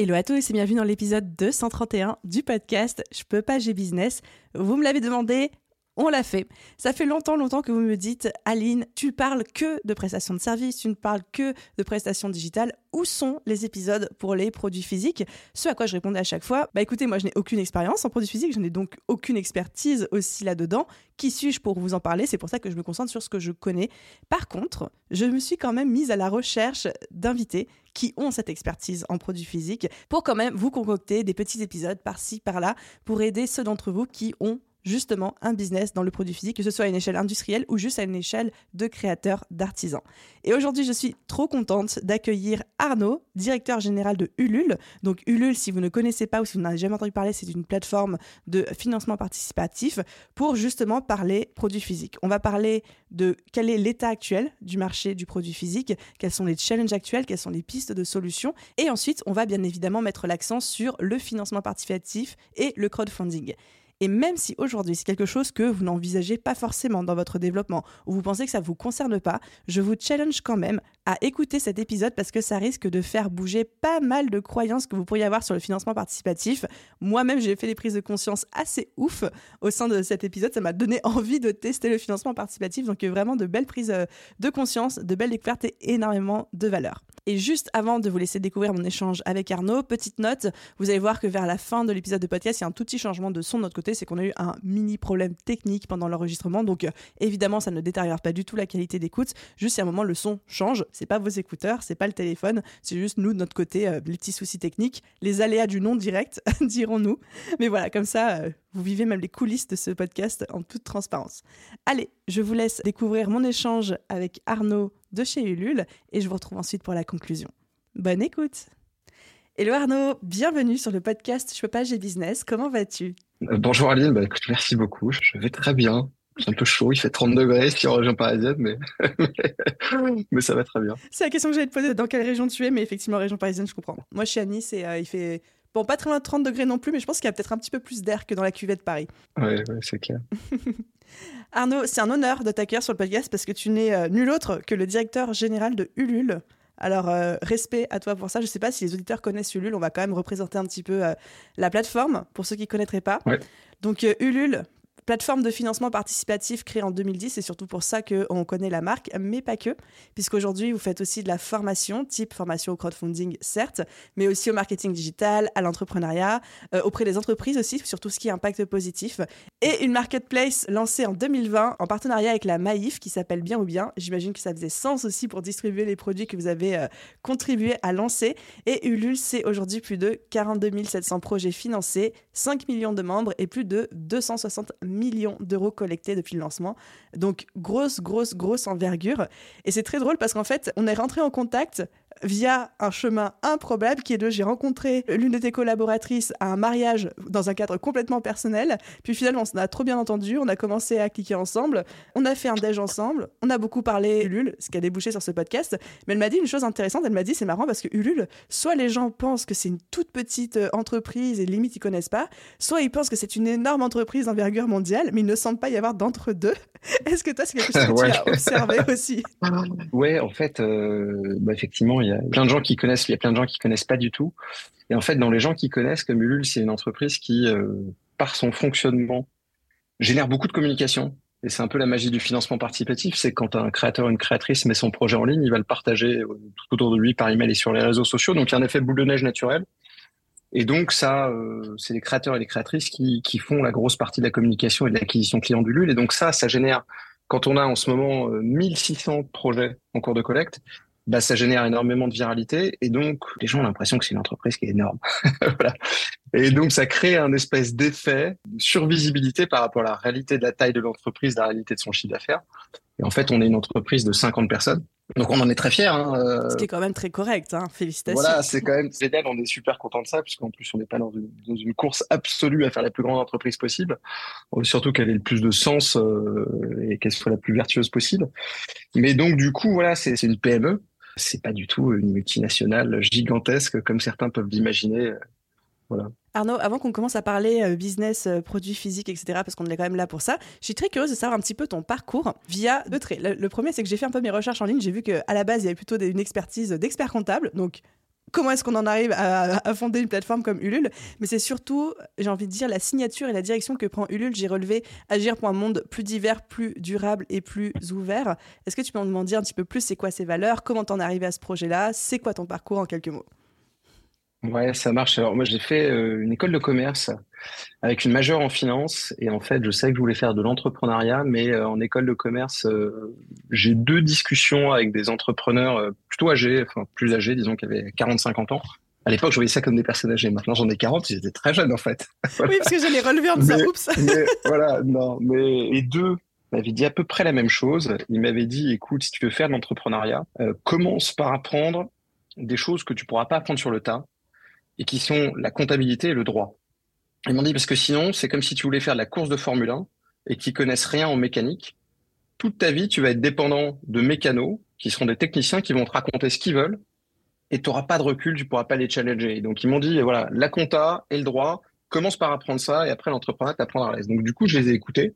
Hello à tous et bienvenue dans l'épisode 231 du podcast Je peux pas, j'ai business. Vous me l'avez demandé, on l'a fait. Ça fait longtemps, longtemps que vous me dites, Aline, tu parles que de prestations de services, tu ne parles que de prestations digitales. Où sont les épisodes pour les produits physiques? Ce à quoi je répondais à chaque fois, bah écoutez, moi je n'ai aucune expérience en produits physiques, je n'ai donc aucune expertise aussi là-dedans. Qui suis-je pour vous en parler? C'est pour ça que je me concentre sur ce que je connais. Par contre, je me suis quand même mise à la recherche d'invités qui ont cette expertise en produits physiques pour quand même vous concocter des petits épisodes par-ci, par-là, pour aider ceux d'entre vous qui ont justement un business dans le produit physique, que ce soit à une échelle industrielle ou juste à une échelle de créateurs, d'artisans. Et aujourd'hui, je suis trop contente d'accueillir Arnaud, directeur général de Ulule. Donc Ulule, si vous ne connaissez pas ou si vous n'avez jamais entendu parler, c'est une plateforme de financement participatif pour justement parler produits physiques. On va parler de quel est l'état actuel du marché du produit physique, quels sont les challenges actuels, quelles sont les pistes de solutions. Et ensuite, on va bien évidemment mettre l'accent sur le financement participatif et le crowdfunding. Et même si aujourd'hui c'est quelque chose que vous n'envisagez pas forcément dans votre développement ou vous pensez que ça ne vous concerne pas, je vous challenge quand même à écouter cet épisode parce que ça risque de faire bouger pas mal de croyances que vous pourriez avoir sur le financement participatif. Moi-même, j'ai fait des prises de conscience assez ouf au sein de cet épisode. Ça m'a donné envie de tester le financement participatif. Donc, vraiment de belles prises euh, de conscience, de belles découvertes et énormément de valeur. Et juste avant de vous laisser découvrir mon échange avec Arnaud, petite note, vous allez voir que vers la fin de l'épisode de podcast, il y a un tout petit changement de son de notre côté, c'est qu'on a eu un mini problème technique pendant l'enregistrement, donc euh, évidemment ça ne détériore pas du tout la qualité d'écoute, juste à un moment le son change, c'est pas vos écouteurs, c'est pas le téléphone, c'est juste nous de notre côté, euh, les petits soucis techniques, les aléas du non direct, dirons-nous. Mais voilà, comme ça, euh, vous vivez même les coulisses de ce podcast en toute transparence. Allez, je vous laisse découvrir mon échange avec Arnaud de chez Ulule et je vous retrouve ensuite pour la conclusion. Bonne écoute Hello Arnaud, bienvenue sur le podcast Je peux pas, j'ai business. Comment vas-tu? Euh, Bonjour Aline, bah, écoute, merci beaucoup. Je vais très bien. C'est un peu chaud, il fait 30 degrés ici en région parisienne, mais... mais ça va très bien. C'est la question que j'allais te poser, dans quelle région tu es, mais effectivement, région parisienne, je comprends. Moi, je suis à Nice et euh, il fait Bon, pas très loin de 30 degrés non plus, mais je pense qu'il y a peut-être un petit peu plus d'air que dans la cuvette de Paris. Oui, ouais, c'est clair. Arnaud, c'est un honneur de t'accueillir sur le podcast parce que tu n'es euh, nul autre que le directeur général de Ulule. Alors, euh, respect à toi pour ça. Je ne sais pas si les auditeurs connaissent Ulule. On va quand même représenter un petit peu euh, la plateforme pour ceux qui ne connaîtraient pas. Donc, Ulule, plateforme de financement participatif créée en 2010, et surtout pour ça qu'on connaît la marque, mais pas que, puisqu'aujourd'hui vous faites aussi de la formation, type formation au crowdfunding, certes, mais aussi au marketing digital, à l'entrepreneuriat, euh, auprès des entreprises aussi, sur tout ce qui est impact positif, et une marketplace lancée en 2020 en partenariat avec la Maïf, qui s'appelle Bien ou Bien. J'imagine que ça faisait sens aussi pour distribuer les produits que vous avez euh, contribué à lancer. Et Ulule, c'est aujourd'hui plus de 42 700 projets financés, 5 millions de membres et plus de 260 000 millions d'euros collectés depuis le lancement. Donc grosse, grosse, grosse envergure. Et c'est très drôle parce qu'en fait, on est rentré en contact via un chemin improbable qui est de j'ai rencontré l'une de tes collaboratrices à un mariage dans un cadre complètement personnel. Puis finalement, on s'en a trop bien entendu. On a commencé à cliquer ensemble. On a fait un déj ensemble. On a beaucoup parlé Ulule, ce qui a débouché sur ce podcast. Mais elle m'a dit une chose intéressante. Elle m'a dit c'est marrant parce que Ulule, soit les gens pensent que c'est une toute petite euh, entreprise et limite ils connaissent pas, soit ils pensent que c'est une énorme entreprise d'envergure mondiale, mais il ne semble pas y avoir d'entre-deux. Est-ce que toi, c'est quelque chose que tu as observé aussi? Ouais, en fait, euh, bah, effectivement, il y a plein de gens qui connaissent, il y a plein de gens qui connaissent pas du tout. Et en fait, dans les gens qui connaissent, comme Ulule, c'est une entreprise qui, euh, par son fonctionnement, génère beaucoup de communication. Et c'est un peu la magie du financement participatif, c'est quand un créateur ou une créatrice met son projet en ligne, il va le partager tout autour de lui par email et sur les réseaux sociaux. Donc il y a un effet boule de neige naturel. Et donc ça, euh, c'est les créateurs et les créatrices qui, font la grosse partie de la communication et de l'acquisition client d'Ulule. Et donc ça, ça génère, quand on a en ce moment 1600 euh, projets en cours de collecte, bah, ça génère énormément de viralité et donc les gens ont l'impression que c'est une entreprise qui est énorme. voilà. Et donc ça crée un espèce d'effet de survisibilité par rapport à la réalité de la taille de l'entreprise, la réalité de son chiffre d'affaires. Et en fait, on est une entreprise de 50 personnes Donc on en est très fiers. Hein, euh. Ce qui est quand même très correct, hein. félicitations. Voilà, c'est quand même génial, on est super content de ça, puisqu'en plus on n'est pas dans une, course absolue à faire la plus grande entreprise possible, surtout qu'elle ait le plus de sens euh, et qu'elle soit la plus vertueuse possible. Mais donc du coup, voilà, c'est une PME, c'est pas du tout une multinationale gigantesque comme certains peuvent l'imaginer. Voilà. Arnaud, avant qu'on commence à parler euh, business, euh, produits physiques, etc., parce qu'on est quand même là pour ça, je suis très curieuse de savoir un petit peu ton parcours via deux traits. Le, premier, c'est que j'ai fait un peu mes recherches en ligne. J'ai vu qu'à la base, il y avait plutôt une expertise d'expert comptable. Donc, comment est-ce qu'on en arrive à, fonder une plateforme comme Ulule. Mais c'est surtout, j'ai envie de dire, la signature et la direction que prend Ulule. J'ai relevé agir pour un monde plus divers, plus durable et plus ouvert. Est-ce que tu peux m'en dire un petit peu plus? C'est quoi ces valeurs? Comment t'en es arrivé à ce projet-là? C'est quoi ton parcours en quelques mots? Ouais, ça marche. Alors moi, j'ai fait euh, une école de commerce avec une majeure en finance et en fait, je sais que je voulais faire de l'entrepreneuriat, mais euh, en école de commerce, euh, j'ai deux discussions avec des entrepreneurs plutôt âgés, enfin plus âgés, disons qui avaient 40-50 ans. À l'époque, je voyais ça comme des personnes âgées. Maintenant, j'en ai 40, j'étais très jeune en fait. Oui, parce que j'allais relever en disant oups. mais, voilà, non, mais les deux m'avaient dit à peu près la même chose. Ils m'avaient dit, écoute, si tu veux faire de l'entrepreneuriat, commence par apprendre des choses que tu pourras pas apprendre sur le tas et qui sont la comptabilité et le droit. Ils m'ont dit parce que sinon, c'est comme si tu voulais faire de la course de Formule 1 et qui connaissent rien en mécanique. Toute ta vie, tu vas être dépendant de mécanos qui seront des techniciens qui vont te raconter ce qu'ils veulent et tu n'auras pas de recul, tu pourras pas les challenger. Donc ils m'ont dit voilà, la compta et le droit, commence par apprendre ça et après l'entrepreneuriat t'apprendra à l'aise. Donc du coup, je les ai écoutés.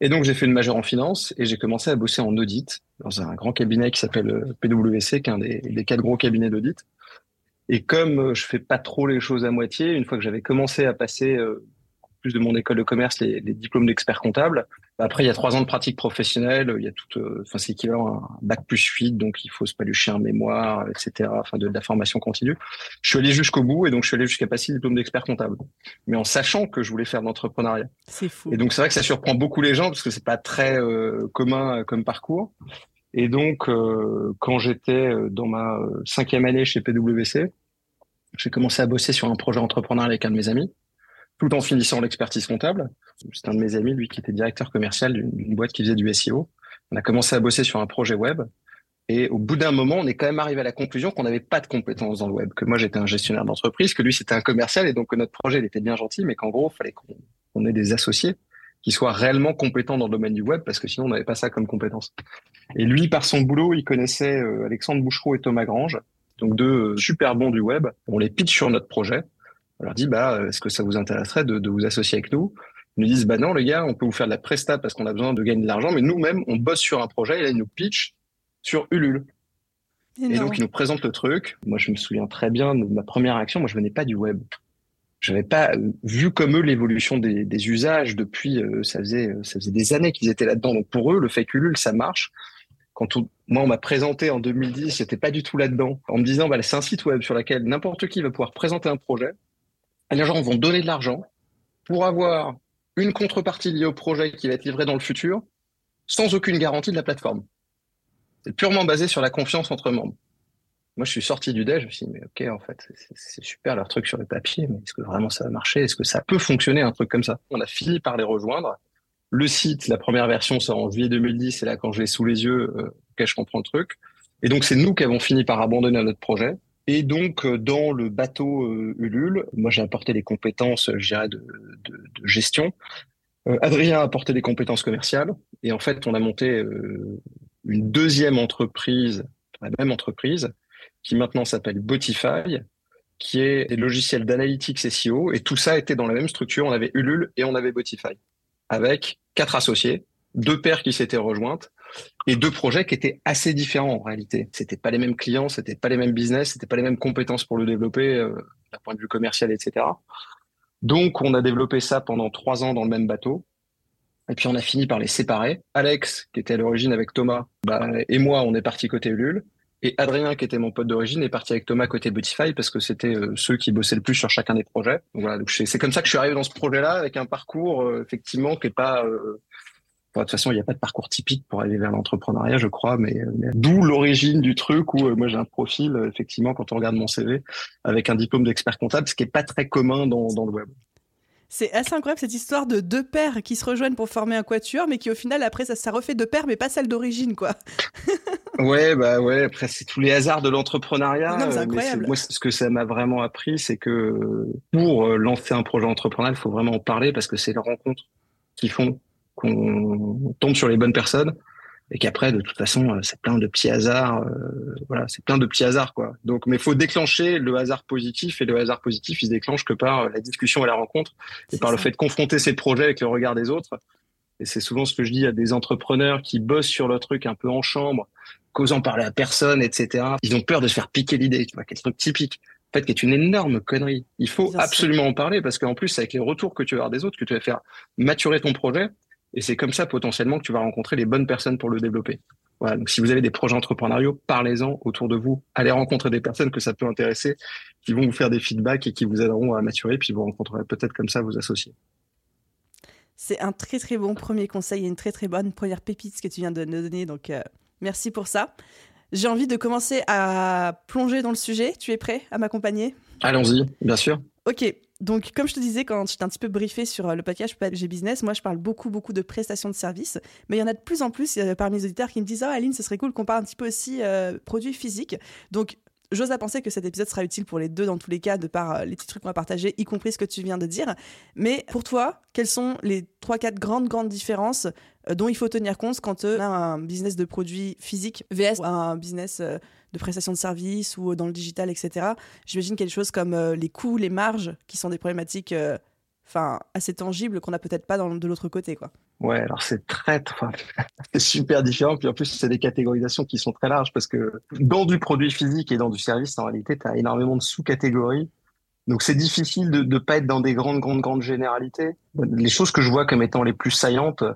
Et donc j'ai fait une majeure en finance et j'ai commencé à bosser en audit dans un grand cabinet qui s'appelle euh, PwC, qui est un des, des quatre gros cabinets d'audit. Et comme euh, je fais pas trop les choses à moitié, une fois que j'avais commencé à passer euh, plus de mon école de commerce les, les diplômes d'expert comptable, bah, après il y a trois ans de pratique professionnelle, il y a tout, euh, enfin c'est équivalent à un bac plus 8, donc il faut se palucher un mémoire, etc. Enfin de, de, la formation continue. Je suis allé jusqu'au bout et donc je suis allé jusqu'à passer le diplôme d'expert comptable, mais en sachant que je voulais faire de l'entrepreneuriat. C'est fou. Et donc c'est vrai que ça surprend beaucoup les gens parce que c'est pas très commun comme parcours. Et donc, euh, quand j'étais euh, dans ma euh, cinquième année chez PwC, j'ai commencé à bosser sur un projet entrepreneur avec un de mes amis, tout en finissant l'expertise comptable. C'est un de mes amis, lui, qui était directeur commercial d'une boîte qui faisait du SEO. On a commencé à bosser sur un projet web. Et au bout d'un moment, on est quand même arrivé à la conclusion qu'on n'avait pas de compétences dans le web, que moi j'étais un gestionnaire d'entreprise, que lui c'était un commercial et donc que notre projet il était bien gentil, mais qu'en gros, il fallait qu'on ait des associés qui soit réellement compétent dans le domaine du web, parce que sinon on n'avait pas ça comme compétence. Et lui, par son boulot, il connaissait euh, Alexandre Bouchereau et Thomas Grange, donc deux euh, super bons du web. On les pitch sur notre projet. On leur dit, bah, est-ce que ça vous intéresserait de, de vous associer avec nous? Ils nous disent, bah non, les gars, on peut vous faire de la presta parce qu'on a besoin de gagner de l'argent, mais nous-mêmes, on bosse sur un projet et là, ils nous pitch sur Ulule. Et donc, ils nous présentent le truc. Moi, je me souviens très bien de ma première action. Moi, je venais pas du web je n'avais pas vu comme eux l'évolution des, usages depuis euh, ça faisait euh, ça faisait des années qu'ils étaient là-dedans. Donc pour eux le fait ça marche. Quand moi on m'a présenté en 2010 j'étais pas du tout là-dedans. En me disant bah c'est un site web sur lequel n'importe qui va pouvoir présenter un projet. Et les gens vont donner de l'argent pour avoir une contrepartie liée au projet qui va être livré dans le futur sans aucune garantie de la plateforme. C'est purement basé sur la confiance entre membres moi, je suis sorti du déj, je me suis dit, mais ok, en fait, c'est super leur truc sur le papier, mais est-ce que vraiment ça va marcher? Est-ce que ça peut fonctionner, un truc comme ça? On a fini par les rejoindre. Le site, la première version sort en juillet 2010, et là, quand je l'ai sous les yeux, euh, ok, je comprends le truc. Et donc, c'est nous qui avons fini par abandonner notre projet. Et donc, euh, dans le bateau euh, Ulule, moi, j'ai apporté des compétences, je dirais, de, de, de gestion. Euh, Adrien a apporté des compétences commerciales. Et en fait, on a monté une deuxième entreprise, la même entreprise, qui maintenant s'appelle Botify, qui est des logiciels d'analytics SEO. Et tout ça était dans la même structure. On avait Ulule et on avait Botify, avec quatre associés, deux paires qui s'étaient rejointes et deux projets qui étaient assez différents en réalité. C'était pas les mêmes clients, c'était pas les mêmes business, c'était pas les mêmes compétences pour le développer euh, d'un point de vue commercial, etc. Donc, on a développé ça pendant trois ans dans le même bateau. Et puis, on a fini par les séparer. Alex, qui était à l'origine avec Thomas, bah, et moi, on est parti côté Ulule. Et Adrien, qui était mon pote d'origine, est parti avec Thomas côté Botify parce que c'était euh, ceux qui bossaient le plus sur chacun des projets. Voilà, c'est comme ça que je suis arrivé dans ce projet-là avec un parcours euh, effectivement qui est pas. Euh, de toute façon, il n'y a pas de parcours typique pour aller vers l'entrepreneuriat, je crois, mais, d'où l'origine du truc où moi j'ai un profil effectivement quand on regarde mon CV avec un diplôme d'expert comptable, ce qui est pas très commun dans le web. C'est assez incroyable cette histoire de deux pères qui se rejoignent pour former un quatuor, mais qui au final après ça, ça refait deux pères, mais pas celle d'origine quoi. ouais, bah ouais. Après, c'est tous les hasards de l'entrepreneuriat. Non, c'est incroyable. moi, ce que ça m'a vraiment appris, c'est que pour euh, lancer un projet entrepreneurial, il faut vraiment en parler parce que c'est les rencontres qui font qu'on tombe sur les bonnes personnes et qu'après de toute façon euh, c'est plein de petits hasards euh, voilà c'est plein de petits hasards quoi. Donc mais faut déclencher le hasard positif et le hasard positif il se déclenche que par la discussion et la rencontre et par le fait de confronter ces projets avec le regard des autres. Et c'est souvent ce que je dis à des entrepreneurs qui bossent sur le truc un peu en chambre causant parler à personne etc ils ont peur de se faire piquer l'idée tu vois quel truc typique en fait, qui est une énorme connerie. Il faut absolument en parler parce qu'en plus, c'est avec les retours que tu vas avoir des autres que tu vas faire maturer ton projet et c'est comme ça potentiellement que tu vas rencontrer les bonnes personnes pour le développer. Voilà, donc si vous avez des projets entrepreneuriaux, parlez-en autour de vous. Allez rencontrer des personnes que ça peut intéresser, qui vont vous faire des feedbacks et qui vous aideront à maturer, puis vous rencontrerez peut-être comme ça vos associés. C'est un très très bon premier conseil et une très très bonne première pépite que tu viens de nous donner, donc euh, merci pour ça. J'ai envie de commencer à plonger dans le sujet. Tu es prêt à m'accompagner? Allons-y, bien sûr. Ok, donc, comme je te disais quand j'étais un petit peu briefé sur euh, le podcast J'ai Business, moi je parle beaucoup, beaucoup de prestations de services, mais il y en a de plus en plus parmi les auditeurs qui me disent Oh, Aline, ce serait cool qu'on parle un petit peu aussi euh, produits physiques. Donc, j'ose à penser que cet épisode sera utile pour les deux dans tous les cas, de par euh, les petits trucs qu'on va partager, y compris ce que tu viens de dire. Mais pour toi, quelles sont les trois, quatre grandes, grandes différences dont il faut tenir compte quand on a un business de produits physiques vs un business de prestations de services ou dans le digital, etc. J'imagine quelque chose comme euh, les coûts, les marges, qui sont des problématiques euh, enfin assez tangibles qu'on n'a peut-être pas dans, de l'autre côté. quoi. Ouais, alors c'est très, c'est super différent. Puis en plus, c'est des catégorisations qui sont très larges parce que dans du produit physique et dans du service, en réalité, tu as énormément de sous-catégories. Donc c'est difficile de ne pas être dans des grandes, grandes, grandes généralités. Les choses que je vois comme étant les plus saillantes, euh,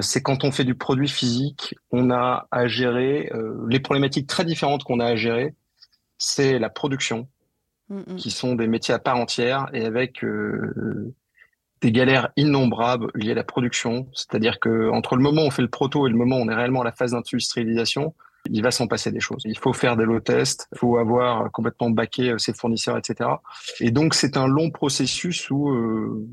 c'est quand on fait du produit physique, on a à gérer euh, les problématiques très différentes qu'on a à gérer. C'est la production, mm, mm. qui sont des métiers à part entière et avec euh, des galères innombrables liées à la production. C'est-à-dire que entre le moment où on fait le proto et le moment où on est réellement à la phase d'industrialisation, il va s'en passer des choses. Il faut faire des low tests, il faut avoir complètement baqué ses fournisseurs, etc. Et donc c'est un long processus où euh,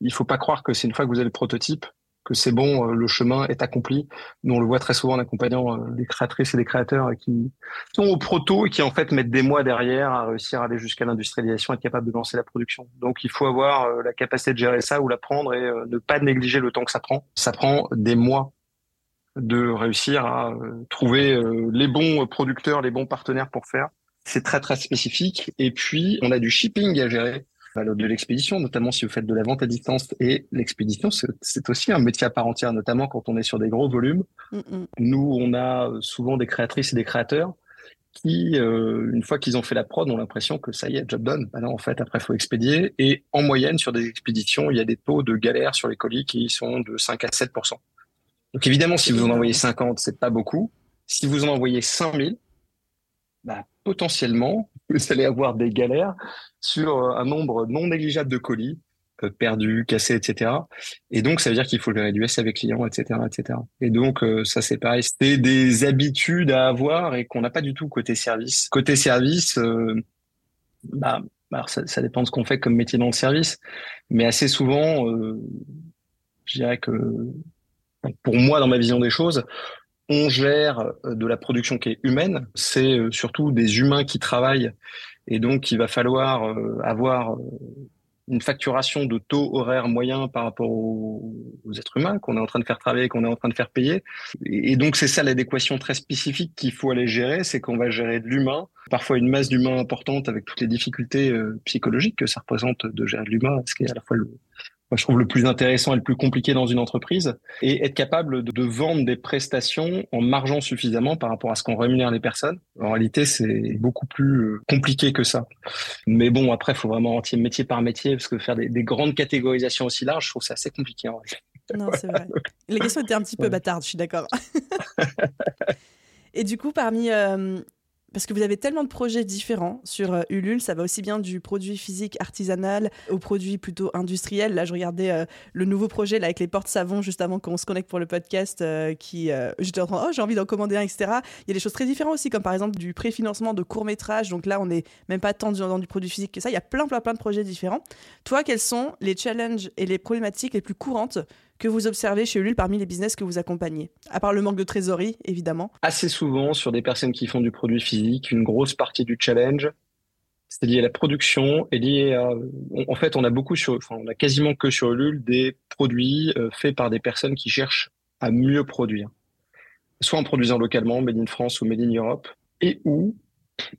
il faut pas croire que c'est une fois que vous avez le prototype, que c'est bon, euh, le chemin est accompli. Nous, on le voit très souvent en accompagnant euh, des créatrices et des créateurs qui sont au proto et qui en fait mettent des mois derrière à réussir à aller jusqu'à l'industrialisation, être capable de lancer la production. Donc, il faut avoir euh, la capacité de gérer ça ou l'apprendre et ne pas négliger le temps que ça prend. Ça prend des mois de réussir à trouver les bons producteurs, les bons partenaires pour faire. C'est très très spécifique. Et puis, on a du shipping à gérer de l'expédition, notamment si vous faites de la vente à distance. Et l'expédition, c'est aussi un métier à part entière, notamment quand on est sur des gros volumes. Mm, mm. Nous, on a souvent des créatrices et des créateurs qui, euh, une fois qu'ils ont fait la prod, ont l'impression que ça y est, job done. Bah en fait, après, il faut expédier. Et en moyenne, sur des expéditions, il y a des taux de galère sur les colis qui sont de 5 à 7% Donc évidemment, si vous en envoyez 50, c'est pas beaucoup. Si vous en envoyez 5000, bah, potentiellement, vous allez avoir des galères sur euh, un nombre non négligeable de colis euh, perdus, cassés, etc. Et donc, ça veut dire qu'il faut gérer du avec clients, etc., etc. Et donc, euh, ça, c'est pareil. C'est des habitudes à avoir et qu'on n'a pas du tout côté service. Côté service, bah, alors ça, ça, dépend de ce qu'on fait comme métier dans le service, mais assez souvent, je dirais que pour moi, dans ma vision des choses, on gère euh, de la production qui est humaine. C'est euh, surtout des humains qui travaillent et donc il va falloir euh, avoir une facturation de taux horaire moyen par rapport aux, êtres humains qu'on est en train de faire travailler, qu'on est en train de faire payer. Et, donc c'est ça l'adéquation très spécifique qu'il faut aller gérer, c'est qu'on va gérer de l'humain, parfois une masse d'humain importante avec toutes les difficultés psychologiques que ça représente de gérer de l'humain, ce qui est à la fois le, je trouve le plus intéressant et le plus compliqué dans une entreprise, et être capable de, vendre des prestations en margeant suffisamment par rapport à ce qu'on rémunère les personnes. En réalité, c'est beaucoup plus euh, compliqué que ça. Mais bon, après, il faut vraiment entier métier par métier, parce que faire des, grandes catégorisations aussi larges, je trouve ça assez compliqué. En Non, c'est vrai. Les questions étaient un petit peu bâtardes, je suis d'accord. et du coup, parmi euh, parce que vous avez tellement de projets différents sur euh, Ulule, ça va aussi bien du produit physique artisanal au produit plutôt industriel. Là, je regardais euh, le nouveau projet là, avec les portes savons juste avant qu'on se connecte pour le podcast, euh, qui j'étais en train, oh, j'ai envie d'en commander un, etc. Il y a des choses très différentes aussi, comme par exemple du préfinancement de court métrage. Donc là, on n'est même pas tant dans du produit physique que ça. Il y a plein, plein, plein de projets différents. Toi, quels sont les challenges et les problématiques les plus courantes que vous observez chez Ulule parmi les business que vous accompagnez À part le manque de trésorerie, évidemment. Assez souvent, sur des personnes qui font du produit physique, une grosse partie du challenge, c'est lié à la production et lié à. En fait, on a beaucoup sur, enfin, on a quasiment que sur Ulule des produits euh, faits par des personnes qui cherchent à mieux produire, soit en produisant localement, made in France ou made in Europe, et ou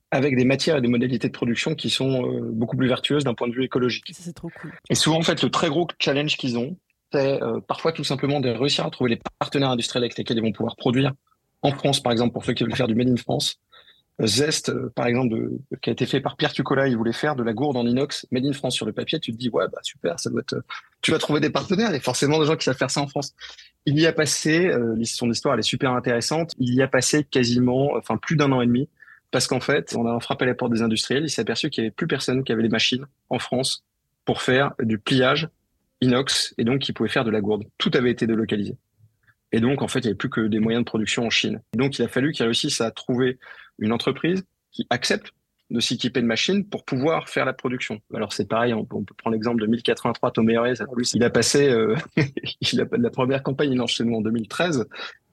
avec des matières et des modalités de production qui sont euh, beaucoup plus vertueuses d'un point de vue écologique. C'est trop cool. Et souvent, en fait, le très gros challenge qu'ils ont, euh, parfois tout simplement de réussir à trouver les partenaires industriels avec lesquels ils vont pouvoir produire. En France, par exemple, pour ceux qui veulent faire du made in France, Zest, euh, par exemple, qui a été fait par Pierre Tucola, il voulait faire de la gourde en inox made in France sur le papier. Tu te dis, ouais, bah super, ça doit être. Tu vas trouver des partenaires et forcément des gens qui savent faire ça en France. Il y a passé, euh, son histoire elle est super intéressante. Il y a passé quasiment, enfin plus d'un an et demi, parce qu'en fait, on a frappé la porte des industriels. Il s'est aperçu qu'il y avait plus personne qui avait les machines en France pour faire du pliage inox et donc qui pouvait faire de la gourde. Tout avait été délocalisé. Et donc, en fait, il n'y avait plus que des moyens de production en Chine. Et donc, il a fallu qu'ils réussissent à trouver une entreprise qui accepte de s'équiper de machines pour pouvoir faire la production. Alors c'est pareil, on, peut prendre l'exemple de 1083 Tom Alors lui, il a passé, euh, il a, la première campagne, il chez nous en 2013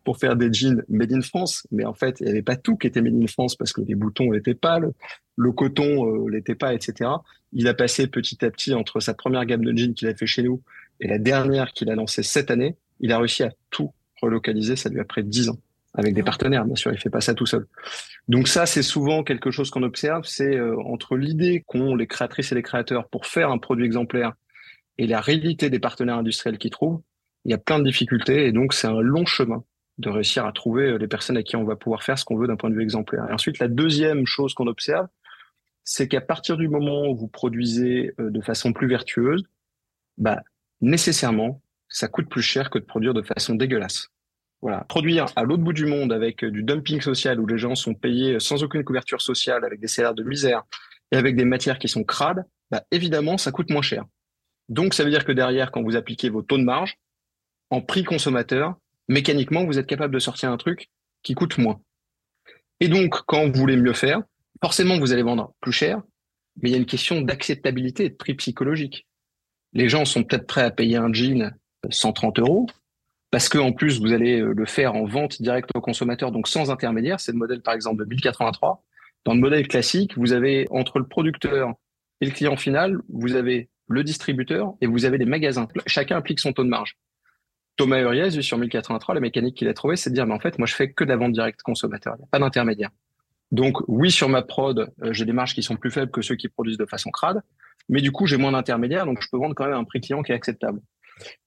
pour faire des jeans made in France, mais en fait, il n'y avait pas tout qui était made in France parce que les boutons n'étaient pas, le, coton euh, l'était pas, etc. Il a passé petit à petit entre sa première gamme de jeans qu'il a fait chez nous et la dernière qu'il a lancée cette année, il a réussi à tout relocaliser, ça lui a pris 10 ans avec des partenaires, bien sûr, il fait pas ça tout seul. Donc ça, c'est souvent quelque chose qu'on observe, c'est euh, entre l'idée qu'ont les créatrices et les créateurs pour faire un produit exemplaire et la réalité des partenaires industriels qu'ils trouvent, il y a plein de difficultés et donc c'est un long chemin de réussir à trouver euh, les personnes à qui on va pouvoir faire ce qu'on veut d'un point de vue exemplaire. Et ensuite, la deuxième chose qu'on observe, c'est qu'à partir du moment où vous produisez euh, de façon plus vertueuse, bah, nécessairement, ça coûte plus cher que de produire de façon dégueulasse. Voilà, produire à l'autre bout du monde avec du dumping social où les gens sont payés sans aucune couverture sociale, avec des salaires de misère et avec des matières qui sont crades, bah évidemment, ça coûte moins cher. Donc, ça veut dire que derrière, quand vous appliquez vos taux de marge, en prix consommateur, mécaniquement, vous êtes capable de sortir un truc qui coûte moins. Et donc, quand vous voulez mieux faire, forcément, vous allez vendre plus cher, mais il y a une question d'acceptabilité et de prix psychologique. Les gens sont peut-être prêts à payer un jean 130 euros, parce que en plus vous allez euh, le faire en vente directe au consommateur, donc sans intermédiaire. C'est le modèle par exemple de 1083. Dans le modèle classique, vous avez entre le producteur et le client final, vous avez le distributeur et vous avez les magasins. Chacun applique son taux de marge. Thomas Uriez, sur 1083, la mécanique qu'il a trouvée, c'est de dire, mais en fait, moi, je fais que de la vente directe consommateur. Il n'y a pas d'intermédiaire. Donc, oui, sur ma prod, euh, j'ai des marges qui sont plus faibles que ceux qui produisent de façon crade. Mais du coup, j'ai moins d'intermédiaires, donc je peux vendre quand même un prix client qui est acceptable.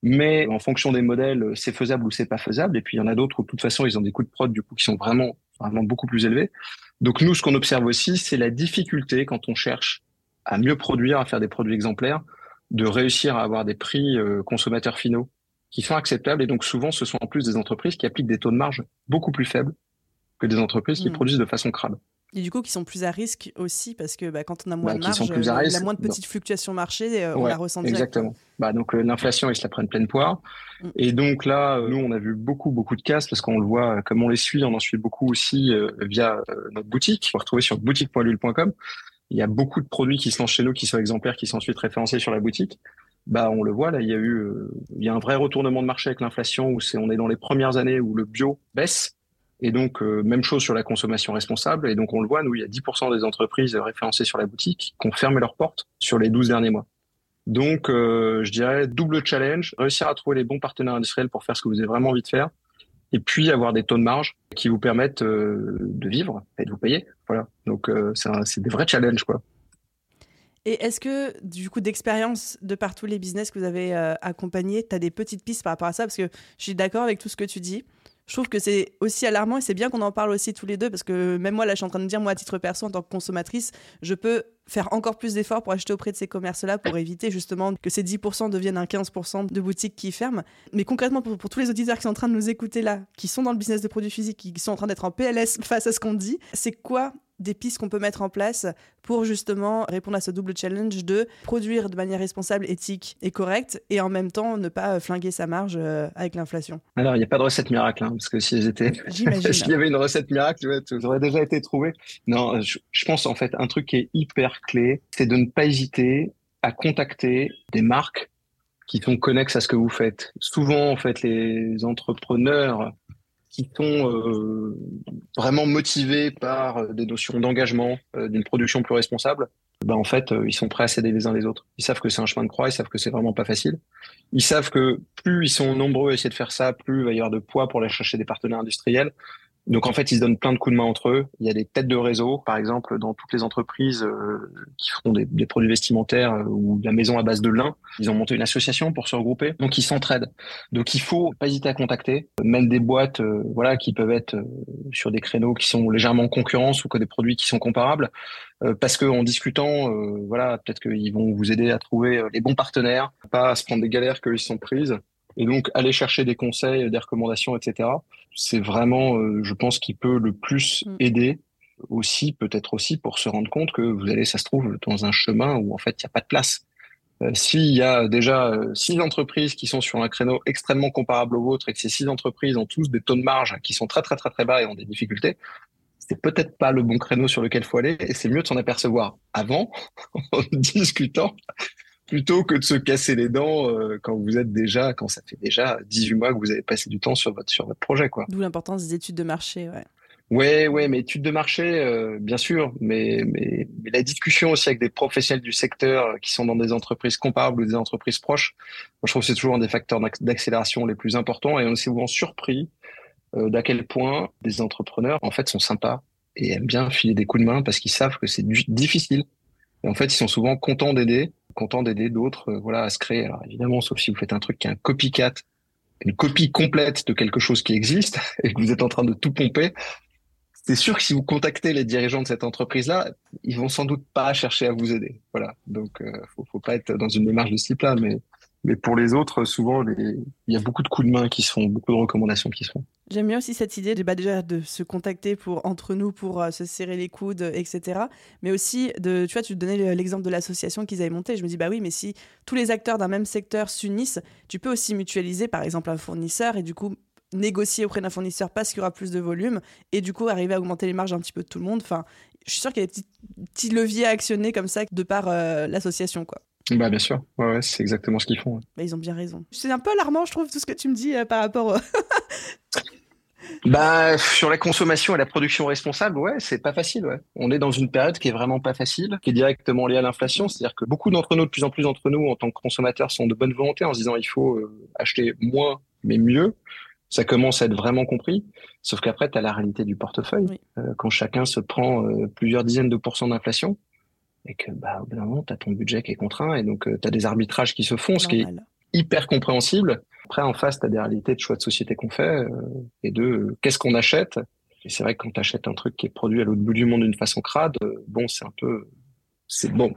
Mais en fonction des modèles, c'est faisable ou c'est pas faisable. Et puis il y en a d'autres où de toute façon ils ont des coûts de prod du coup qui sont vraiment vraiment beaucoup plus élevés. Donc nous, ce qu'on observe aussi, c'est la difficulté quand on cherche à mieux produire, à faire des produits exemplaires, de réussir à avoir des prix euh, consommateurs finaux qui sont acceptables. Et donc souvent, ce sont en plus des entreprises qui appliquent des taux de marge beaucoup plus faibles que des entreprises qui mmh. produisent de façon crade. Et du coup, qui sont plus à risque aussi, parce que bah, quand on a moins bah, de marge, il a moins de petites fluctuations marché, euh, on la ressent Exactement. Bah, donc euh, l'inflation, ils se la prennent pleine poire. Mm. Et donc là, euh, nous, on a vu beaucoup, beaucoup de casse, parce qu'on le voit, comme on les suit, on en suit beaucoup aussi via notre boutique. On va retrouver sur boutique.lul.com. Il y a beaucoup de produits qui se lancent chez nous, qui sont exemplaires, qui sont ensuite référencés sur la boutique. Bah, on le voit là, il y a eu, il y a un vrai retournement de marché avec l'inflation où c'est, on est dans les premières années où le bio baisse et donc, euh, même chose sur la consommation responsable. Et donc, on le voit, nous, il y a 10% des entreprises référencées sur la boutique qui ont fermé leurs portes sur les 12 derniers mois. Donc, euh, je dirais double challenge, réussir à trouver les bons partenaires industriels pour faire ce que vous avez vraiment envie de faire, et puis avoir des taux de marge qui vous permettent euh, de vivre et de vous payer. Voilà. Donc, c'est des vrais challenges, quoi. Et est-ce que, du coup, d'expérience de par tous les business que vous avez accompagnés, tu as des petites pistes par rapport à ça? Parce que je suis d'accord avec tout ce que tu dis je trouve que c'est aussi alarmant et c'est bien qu'on en parle aussi tous les deux parce que même moi là je suis en train de dire moi à titre perso en tant que consommatrice je peux faire encore plus d'efforts pour acheter auprès de ces commerces là pour éviter justement que ces 10% deviennent un 15% de boutiques qui ferment. Mais concrètement pour, tous les auditeurs qui sont en train de nous écouter là qui sont dans le business de produits physiques qui sont en train d'être en PLS face à ce qu'on dit c'est quoi des pistes qu'on peut mettre en place pour justement répondre à ce double challenge de produire de manière responsable, éthique et correcte et en même temps ne pas flinguer sa marge euh, avec l'inflation Alors, il n'y a pas de recette miracle, hein, parce que si j'étais, s'il y avait une recette miracle, ça aurait déjà été trouvé. Non, je, je pense en fait un truc qui est hyper clé, c'est de ne pas hésiter à contacter des marques qui sont connexes à ce que vous faites. Souvent, en fait, les entrepreneurs qui sont euh, vraiment motivés par euh, des notions d'engagement, euh, d'une production plus responsable, ben en fait, ils sont prêts à s'aider les uns les autres. Ils savent que c'est un chemin de croix, ils savent que c'est vraiment pas facile. Ils savent que plus ils sont nombreux à essayer de faire ça, plus il va y avoir de poids pour aller chercher des partenaires industriels. Donc en fait, ils se donnent plein de coups de main entre eux. Il y a des têtes de réseau, par exemple, dans toutes les entreprises euh, qui font des, produits vestimentaires euh, ou de la maison à base de lin. Ils ont monté une association pour se regrouper. Donc ils s'entraident. Donc il faut pas hésiter à contacter, même des boîtes, euh, voilà, qui peuvent être sur des créneaux qui sont légèrement en concurrence ou que des produits qui sont comparables, parce que en discutant, voilà, peut-être qu'ils vont vous aider à trouver les bons partenaires, pas à se prendre des galères qu'ils sont prises. Et donc, aller chercher des conseils, des recommandations, etc. C'est vraiment, euh, je pense, qui peut le plus mm. aider aussi, peut-être aussi, pour se rendre compte que vous allez, ça se trouve, dans un chemin où en fait, il n'y a pas de place. Euh, S'il y a déjà euh, six entreprises qui sont sur un créneau extrêmement comparable au vôtre et que ces six entreprises ont tous des taux de marge qui sont très très très très bas et ont des difficultés, c'est peut-être pas le bon créneau sur lequel faut aller et c'est mieux de s'en apercevoir avant en discutant plutôt que de se casser les dents euh, quand vous êtes déjà, quand ça fait déjà 18 mois que vous avez passé du temps sur votre, sur votre projet. quoi. D'où l'importance des études de marché. Ouais. Ouais, ouais, mais études de marché, euh, bien sûr, mais, mais, mais, la discussion aussi avec des professionnels du secteur euh, qui sont dans des entreprises comparables ou des entreprises proches, moi, je trouve que c'est toujours un des facteurs d'accélération les plus importants et on est souvent surpris euh, d'à quel point des entrepreneurs, en fait, sont sympas et aiment bien filer des coups de main parce qu'ils savent que c'est difficile. Et en fait, ils sont souvent contents d'aider content d'aider d'autres euh, voilà, à se créer. Alors évidemment, sauf si vous faites un truc qui est un copycat, une copie complète de quelque chose qui existe et que vous êtes en train de tout pomper, c'est sûr que si vous contactez les dirigeants de cette entreprise-là, ils vont sans doute pas chercher à vous aider. Voilà. Donc, euh, faut, faut pas être dans une démarche de ce type-là, mais mais pour les autres, souvent, il y a beaucoup de coups de main qui se font, beaucoup de recommandations qui se font. J'aime bien aussi cette idée de, bah, déjà de se contacter pour, entre nous pour euh, se serrer les coudes, etc. Mais aussi, de, tu vois, tu donnais l'exemple de l'association qu'ils avaient montée. Je me dis, bah oui, mais si tous les acteurs d'un même secteur s'unissent, tu peux aussi mutualiser, par exemple, un fournisseur et du coup négocier auprès d'un fournisseur parce qu'il y aura plus de volume et du coup arriver à augmenter les marges un petit peu de tout le monde. Enfin, je suis sûr qu'il y a des petits, leviers à actionner comme ça de par euh, l'association, quoi. Bah bien sûr, ouais, c'est exactement ce qu'ils font. Bah, ils ont bien raison. C'est un peu alarmant, je trouve, tout ce que tu me dis euh, par rapport. bah sur la consommation et la production responsable, ouais, c'est pas facile. Ouais. On est dans une période qui est vraiment pas facile, qui est directement liée à l'inflation. C'est-à-dire que beaucoup d'entre nous, de plus en plus d'entre nous, en tant que consommateurs, sont de bonne volonté en se disant il faut euh, acheter moins mais mieux. Ça commence à être vraiment compris. Sauf qu'après, tu as la réalité du portefeuille. Euh, quand chacun se prend plusieurs dizaines de pourcents d'inflation, et que bah, au bout d'un moment, tu as ton budget qui est contraint et donc euh, tu as des arbitrages qui se font, ce qui est hyper compréhensible. Après, en face, tu as des réalités de choix de société qu'on fait euh, et de euh, qu'est-ce qu'on achète. Et c'est vrai que quand tu achètes un truc qui est produit à l'autre bout du monde d'une façon crade, bon, c'est un peu... C'est bon.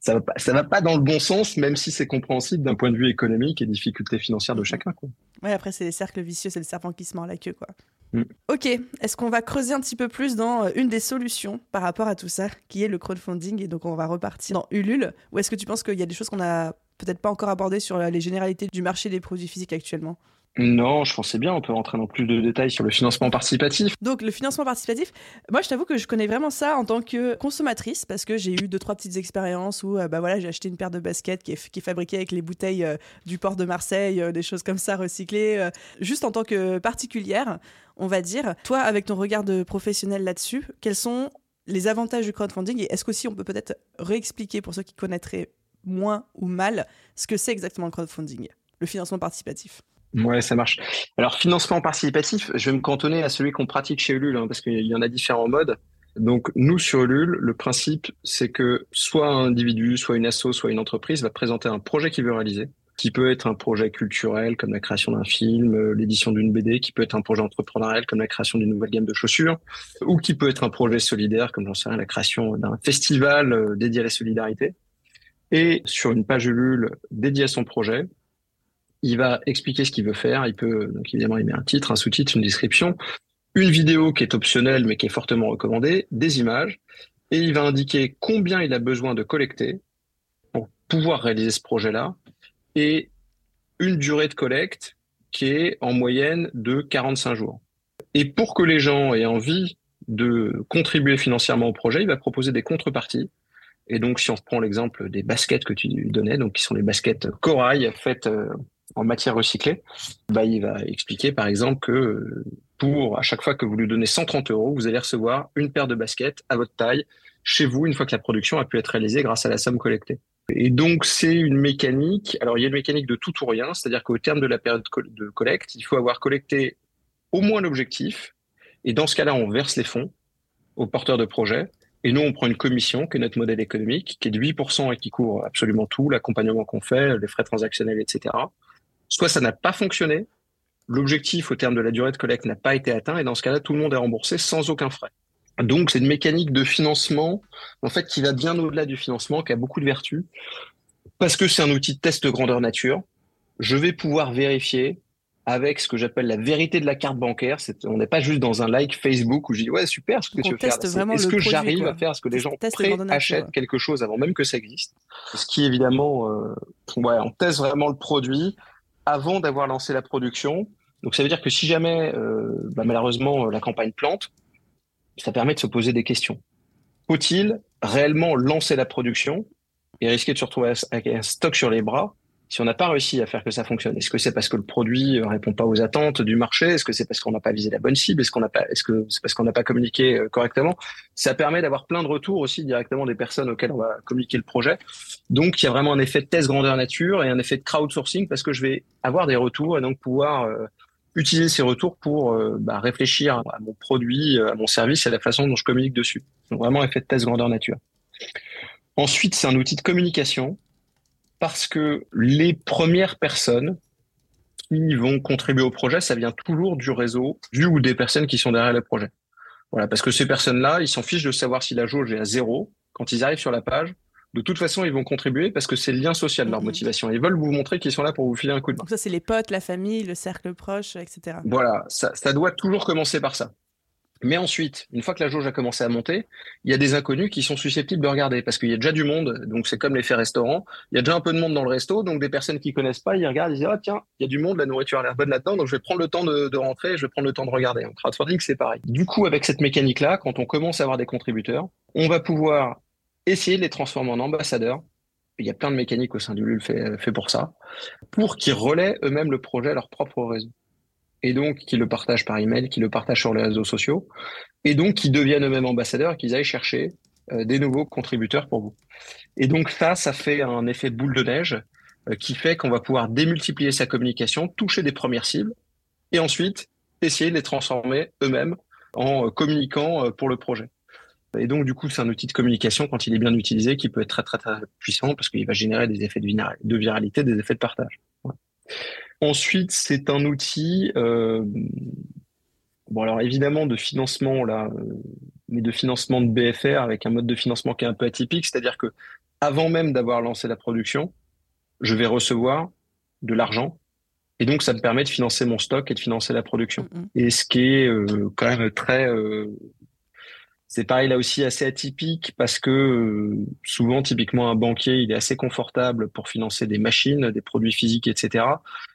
Ça va, pas, ça va pas dans le bon sens, même si c'est compréhensible d'un point de vue économique et difficultés financières de chacun. Quoi. Ouais, après, c'est les cercles vicieux, c'est le serpent qui se mord la queue. quoi. Mm. Ok, est-ce qu'on va creuser un petit peu plus dans euh, une des solutions par rapport à tout ça, qui est le crowdfunding Et donc on va repartir dans Ulule. Ou est-ce que tu penses qu'il y a des choses qu'on a peut-être pas encore abordées sur les généralités du marché des produits physiques actuellement non, je pensais bien, on peut rentrer dans plus de détails sur le financement participatif. Donc le financement participatif, moi je t'avoue que je connais vraiment ça en tant que consommatrice parce que j'ai eu deux trois petites expériences où euh, bah voilà, j'ai acheté une paire de baskets qui est, qui est fabriquée avec les bouteilles euh, du port de Marseille, des choses comme ça recyclées juste en tant que particulière on va dire. Toi, avec ton regard de professionnel là-dessus, quels sont les avantages du crowdfunding et est-ce qu'aussi on peut peut-être réexpliquer pour ceux qui connaîtraient moins ou mal ce que c'est exactement le crowdfunding, le financement participatif Ouais, ça marche. Alors, financement participatif, je vais me cantonner à celui qu'on pratique chez Ulule, hein, parce qu'il y en a différents modes. Donc, nous, sur Ulule, le principe, c'est que soit un individu, soit une asso, soit une entreprise va présenter un projet qu'il veut réaliser qui peut être un projet culturel comme la création d'un film, euh, l'édition d'une BD, qui peut être un projet entrepreneurial comme la création d'une nouvelle gamme de chaussures, ou qui peut être un projet solidaire comme j'en sais rien, la création d'un festival euh, dédié à la solidarité. Et sur une page Ulule dédiée à son projet, il va expliquer ce qu'il veut faire. Il peut, donc évidemment, il met un titre, un sous-titre, une description, une vidéo qui est optionnelle mais qui est fortement recommandée, des images, et il va indiquer combien il a besoin de collecter pour pouvoir réaliser ce projet-là et une durée de collecte qui est en moyenne de 45 jours. Et pour que les gens aient envie de contribuer financièrement au projet, il va proposer des contreparties. Et donc, si on prend l'exemple des baskets que tu donnais, donc qui sont les baskets corail faites euh, en matière recyclée, bah, il va expliquer par exemple que pour à chaque fois que vous lui donnez 130 euros, vous allez recevoir une paire de baskets à votre taille chez vous une fois que la production a pu être réalisée grâce à la somme collectée. Et donc, c'est une mécanique. Alors, il y a une mécanique de tout ou rien, c'est-à-dire qu'au terme de la période de collecte, il faut avoir collecté au moins l'objectif. Et dans ce cas-là, on verse les fonds aux porteurs de projet. Et nous, on prend une commission, qui est notre modèle économique, qui est de 8% et qui couvre absolument tout, l'accompagnement qu'on fait, les frais transactionnels, etc. Soit ça n'a pas fonctionné, l'objectif au terme de la durée de collecte n'a pas été atteint, et dans ce cas-là, tout le monde est remboursé sans aucun frais. Donc, c'est une mécanique de financement, en fait, qui va bien au-delà du financement, qui a beaucoup de vertus, parce que c'est un outil de test grandeur nature. Je vais pouvoir vérifier avec ce que j'appelle la vérité de la carte bancaire. on n'est pas juste dans un like Facebook où je dis ouais super ce que tu veux faire. Est-ce que j'arrive à faire ce que les gens achètent quelque chose avant même que ça existe? Ce qui évidemment, euh, ouais, on teste vraiment le produit avant d'avoir lancé la production. Donc ça veut dire que si jamais euh, bah, malheureusement la campagne plante, ça permet de se poser des questions. Faut-il réellement lancer la production et risquer de se retrouver avec un stock sur les bras si on n'a pas réussi à faire que ça fonctionne Est-ce que c'est parce que le produit répond pas aux attentes du marché? Est-ce que c'est parce qu'on n'a pas visé la bonne cible? Est-ce qu'on n'a pas Est-ce que c'est parce qu'on n'a pas communiqué euh, correctement? Ça permet d'avoir plein de retours aussi directement des personnes auxquelles on va communiquer le projet. Donc il y a vraiment un effet de test grandeur nature et un effet de crowdsourcing parce que je vais avoir des retours et donc pouvoir euh, utiliser ces retours pour euh, bah, réfléchir à mon produit, euh, à mon service et à la façon dont je communique dessus. Donc vraiment effet de test grandeur nature. Ensuite, c'est un outil de communication parce que les premières personnes qui vont contribuer au projet, ça vient toujours du réseau, du ou des personnes qui sont derrière le projet. Voilà, parce que ces personnes-là, ils s'en fichent de savoir si la jauge est à zéro. Quand ils arrivent sur la page, de toute façon, ils vont contribuer parce que c'est le lien social de leur mhm. motivation. Ils veulent vous montrer qu'ils sont là pour vous filer un coup de main. Donc ça, c'est les potes, la famille, le cercle proche, etc. Voilà, ça, ça doit toujours commencer par ça. Mais ensuite, une fois que la jauge a commencé à monter, il y a des inconnus qui sont susceptibles de regarder parce qu'il y a déjà du monde. Donc c'est comme l'effet restaurant. Il y a déjà un peu de monde dans le resto, donc des personnes qui connaissent pas, ils regardent, ils disent ah tiens, il y a du monde, la nourriture a l'air bonne là-dedans, donc je vais prendre le temps de, rentrer, je vais prendre le temps de regarder. En crowdfunding, c'est pareil. Du coup, avec cette mécanique-là, quand on commence à avoir des contributeurs, on va pouvoir essayer de les transformer en ambassadeurs. Il y a plein de mécaniques au sein du LUL fait, fait pour ça, pour qu'ils relaient eux-mêmes le projet à leur propre réseau. Et donc, qu'ils le partagent par email, qu'ils le partagent sur les réseaux sociaux, et donc qu'ils deviennent eux-mêmes ambassadeurs qu'ils aillent chercher euh, des nouveaux contributeurs pour vous. Et donc ça, ça fait un effet boule de neige euh, qui fait qu'on va pouvoir démultiplier sa communication, toucher des premières cibles, et ensuite essayer de les transformer eux-mêmes en euh, communiquant pour le projet. Et donc, du coup, c'est un outil de communication quand il est bien utilisé qui peut être très, très, très puissant parce qu'il va générer des effets de viralité, des effets de partage. Ensuite, c'est un outil, euh, bon, alors évidemment, de financement, là, euh, mais de financement de BFR avec un mode de financement qui est un peu atypique, c'est-à-dire que avant même d'avoir lancé la production, je vais recevoir de l'argent et donc, ça me permet de financer mon stock et de financer la production. Mm, mm. Et ce qui est euh, quand même très euh, c'est pareil là aussi assez atypique parce que euh, souvent, typiquement, un banquier, il est assez confortable pour financer des machines, des produits physiques, etc.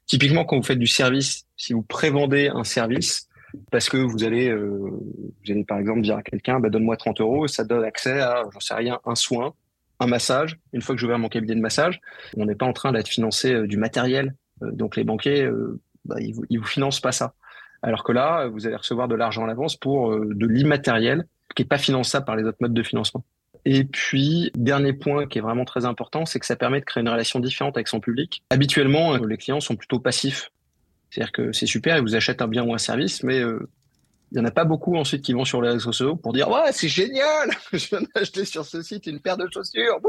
Typiquement, quand vous faites du service, si vous prévendez un service, parce que vous allez, euh, vous allez par exemple dire à quelqu'un, bah, donne-moi 30 euros, ça donne accès à, j'en sais rien, un soin, un massage. Une fois que j'ouvre mon cabinet de massage, on n'est pas en train d'être financé euh, du matériel. donc les banquiers, bah, ils, vous, ils vous financent pas ça. Alors que là, vous allez recevoir de l'argent à l'avance pour de l'immatériel qui est pas finançable par les autres modes de financement. Et puis, dernier point qui est vraiment très important, c'est que ça permet de créer une relation différente avec son public. Habituellement, euh, les clients sont plutôt passifs. C'est-à-dire que c'est super, ils vous achètent un bien ou un service, mais euh, il y en a pas beaucoup ensuite qui vont sur les réseaux sociaux pour dire ouais c'est génial, je viens d'acheter sur ce site une paire de chaussures.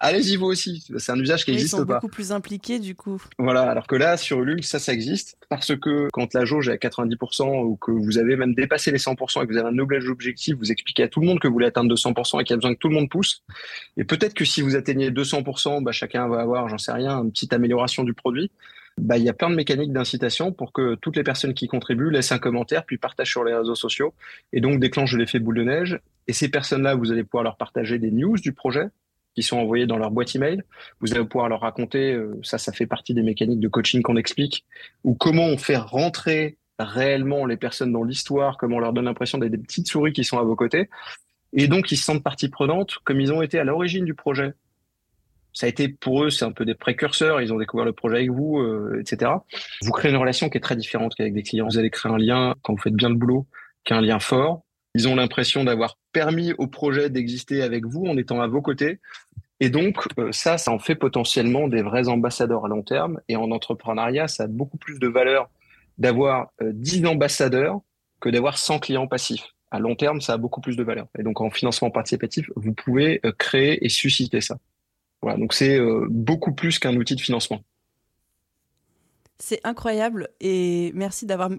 Allez-y vous aussi. C'est un usage qui n'existe pas. Ils sont beaucoup plus impliqués du coup. Voilà, alors que là sur Ulule ça ça existe parce que quand la jauge est à 90% ou que vous avez même dépassé les 100% et que vous avez un nouvel objectif, vous expliquez à tout le monde que vous voulez atteindre 200% et qu'il y a besoin que tout le monde pousse. Et peut-être que si vous atteignez 200%, bah, chacun va avoir, j'en sais rien, une petite amélioration du produit bah, il y a plein de mécaniques d'incitation pour que toutes les personnes qui contribuent laissent un commentaire, puis partagent sur les réseaux sociaux, et donc déclenchent l'effet boule de neige. Et ces personnes-là, vous allez pouvoir leur partager des news du projet qui sont envoyées dans leur boîte email. Vous allez pouvoir leur raconter, euh, ça, ça fait partie des mécaniques de coaching qu'on explique, ou comment on fait rentrer réellement les personnes dans l'histoire, comment on leur donne l'impression d'être des petites souris qui sont à vos côtés. Et donc, ils se sentent partie prenante comme ils ont été à l'origine du projet. Ça a été pour eux, c'est un peu des précurseurs. Ils ont découvert le projet avec vous, euh, etc. Vous créez une relation qui est très différente qu'avec des clients. Vous allez créer un lien quand vous faites bien le boulot, qui est un lien fort. Ils ont l'impression d'avoir permis au projet d'exister avec vous en étant à vos côtés. Et donc, euh, ça, ça en fait potentiellement des vrais ambassadeurs à long terme. Et en entrepreneuriat, ça a beaucoup plus de valeur d'avoir euh, 10 ambassadeurs que d'avoir 100 clients passifs. À long terme, ça a beaucoup plus de valeur. Et donc, en financement participatif, vous pouvez euh, créer et susciter ça. Voilà, donc c'est euh, beaucoup plus qu'un outil de financement. C'est incroyable et merci d'avoir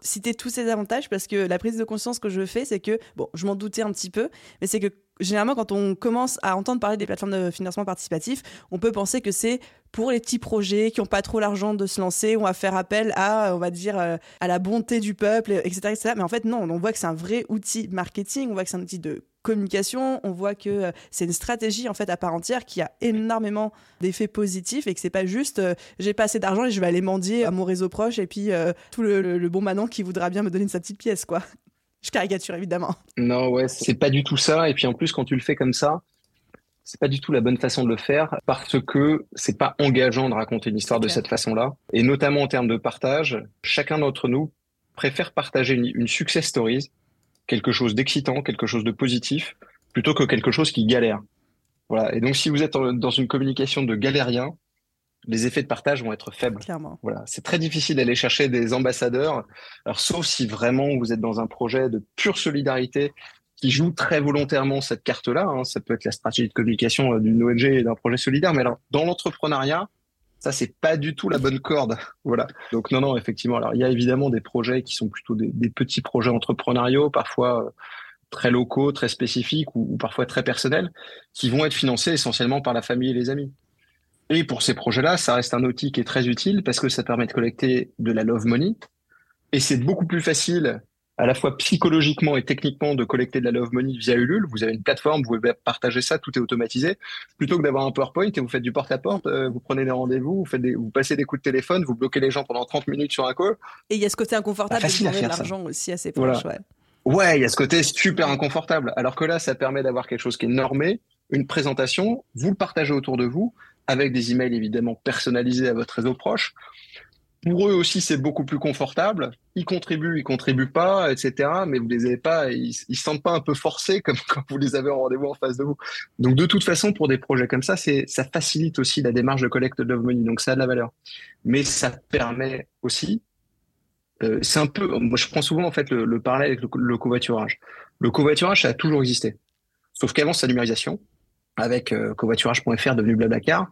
cité tous ces avantages parce que la prise de conscience que je fais, c'est que, bon, je m'en doutais un petit peu, mais c'est que généralement, quand on commence à entendre parler des plateformes de financement participatif, on peut penser que c'est pour les petits projets qui n'ont pas trop l'argent de se lancer, on va faire appel à, on va dire, euh, à la bonté du peuple, etc., etc. Mais en fait, non, on voit que c'est un vrai outil marketing, on voit que c'est un outil de communication, on voit que euh, c'est une stratégie en fait à part entière qui a énormément d'effets positifs et que c'est pas juste euh, j'ai pas assez d'argent et je vais aller mendier à mon réseau proche et puis tout le, bon Manon qui voudra bien me donner sa petite pièce quoi. Je caricature évidemment. Non, ouais, c'est pas du tout ça. Et puis en plus, quand tu le fais comme ça, c'est pas du tout la bonne façon de le faire parce que c'est pas engageant de raconter une histoire de cette façon-là. Et notamment en termes de partage, chacun d'entre nous préfère partager une, une success stories, quelque chose d'excitant, quelque chose de positif, plutôt que quelque chose qui galère. Voilà. Et donc, si vous êtes dans une communication de galérien, les effets de partage vont être faibles. Clairement. Voilà, c'est très difficile d'aller chercher des ambassadeurs. Alors, sauf si vraiment vous êtes dans un projet de pure solidarité qui joue très volontairement cette carte-là. Hein. Ça peut être la stratégie de communication euh, d'une ONG et d'un projet solidaire. Mais alors, dans l'entrepreneuriat, ça, c'est pas du tout la bonne corde. Voilà. Donc, non, non, effectivement. Alors, il y a évidemment des projets qui sont plutôt des, petits projets entrepreneuriaux, parfois euh, très locaux, très spécifiques ou parfois très personnels, qui vont être financés essentiellement par la famille et les amis. Et pour ces projets-là, ça reste un outil qui est très utile parce que ça permet de collecter de la love money. Et c'est beaucoup plus facile, à la fois psychologiquement et techniquement, de collecter de la love money via Ulule. Vous avez une plateforme, vous pouvez partager ça, tout est automatisé. Plutôt que d'avoir un PowerPoint et vous faites du porte-à-porte, euh, vous prenez des rendez-vous, vous, faites des, vous passez des coups de téléphone, vous bloquez les gens pendant 30 minutes sur un call. Et il y a ce côté inconfortable bah, de de l'argent aussi à ces proches. Voilà. Ouais. ouais, il y a ce côté super inconfortable. Alors que là, ça permet d'avoir quelque chose qui est normé, une présentation, vous le partagez autour de vous avec des emails évidemment personnalisés à votre réseau proche. Pour eux aussi, c'est beaucoup plus confortable. Ils contribuent, ils contribuent pas, etc. Mais vous les avez pas, ils, ils se sentent pas un peu forcés comme quand vous les avez en rendez-vous en face de vous. Donc de toute façon, pour des projets comme ça, c'est ça facilite aussi la démarche de collecte de money. Donc ça a de la valeur. Mais ça permet aussi, euh, c'est un peu, moi je prends souvent en fait le, le parallèle avec le, le covoiturage. Le covoiturage, ça a toujours existé. Sauf qu'avant sa numérisation, avec euh, covoiturage.fr devenu Blablacar,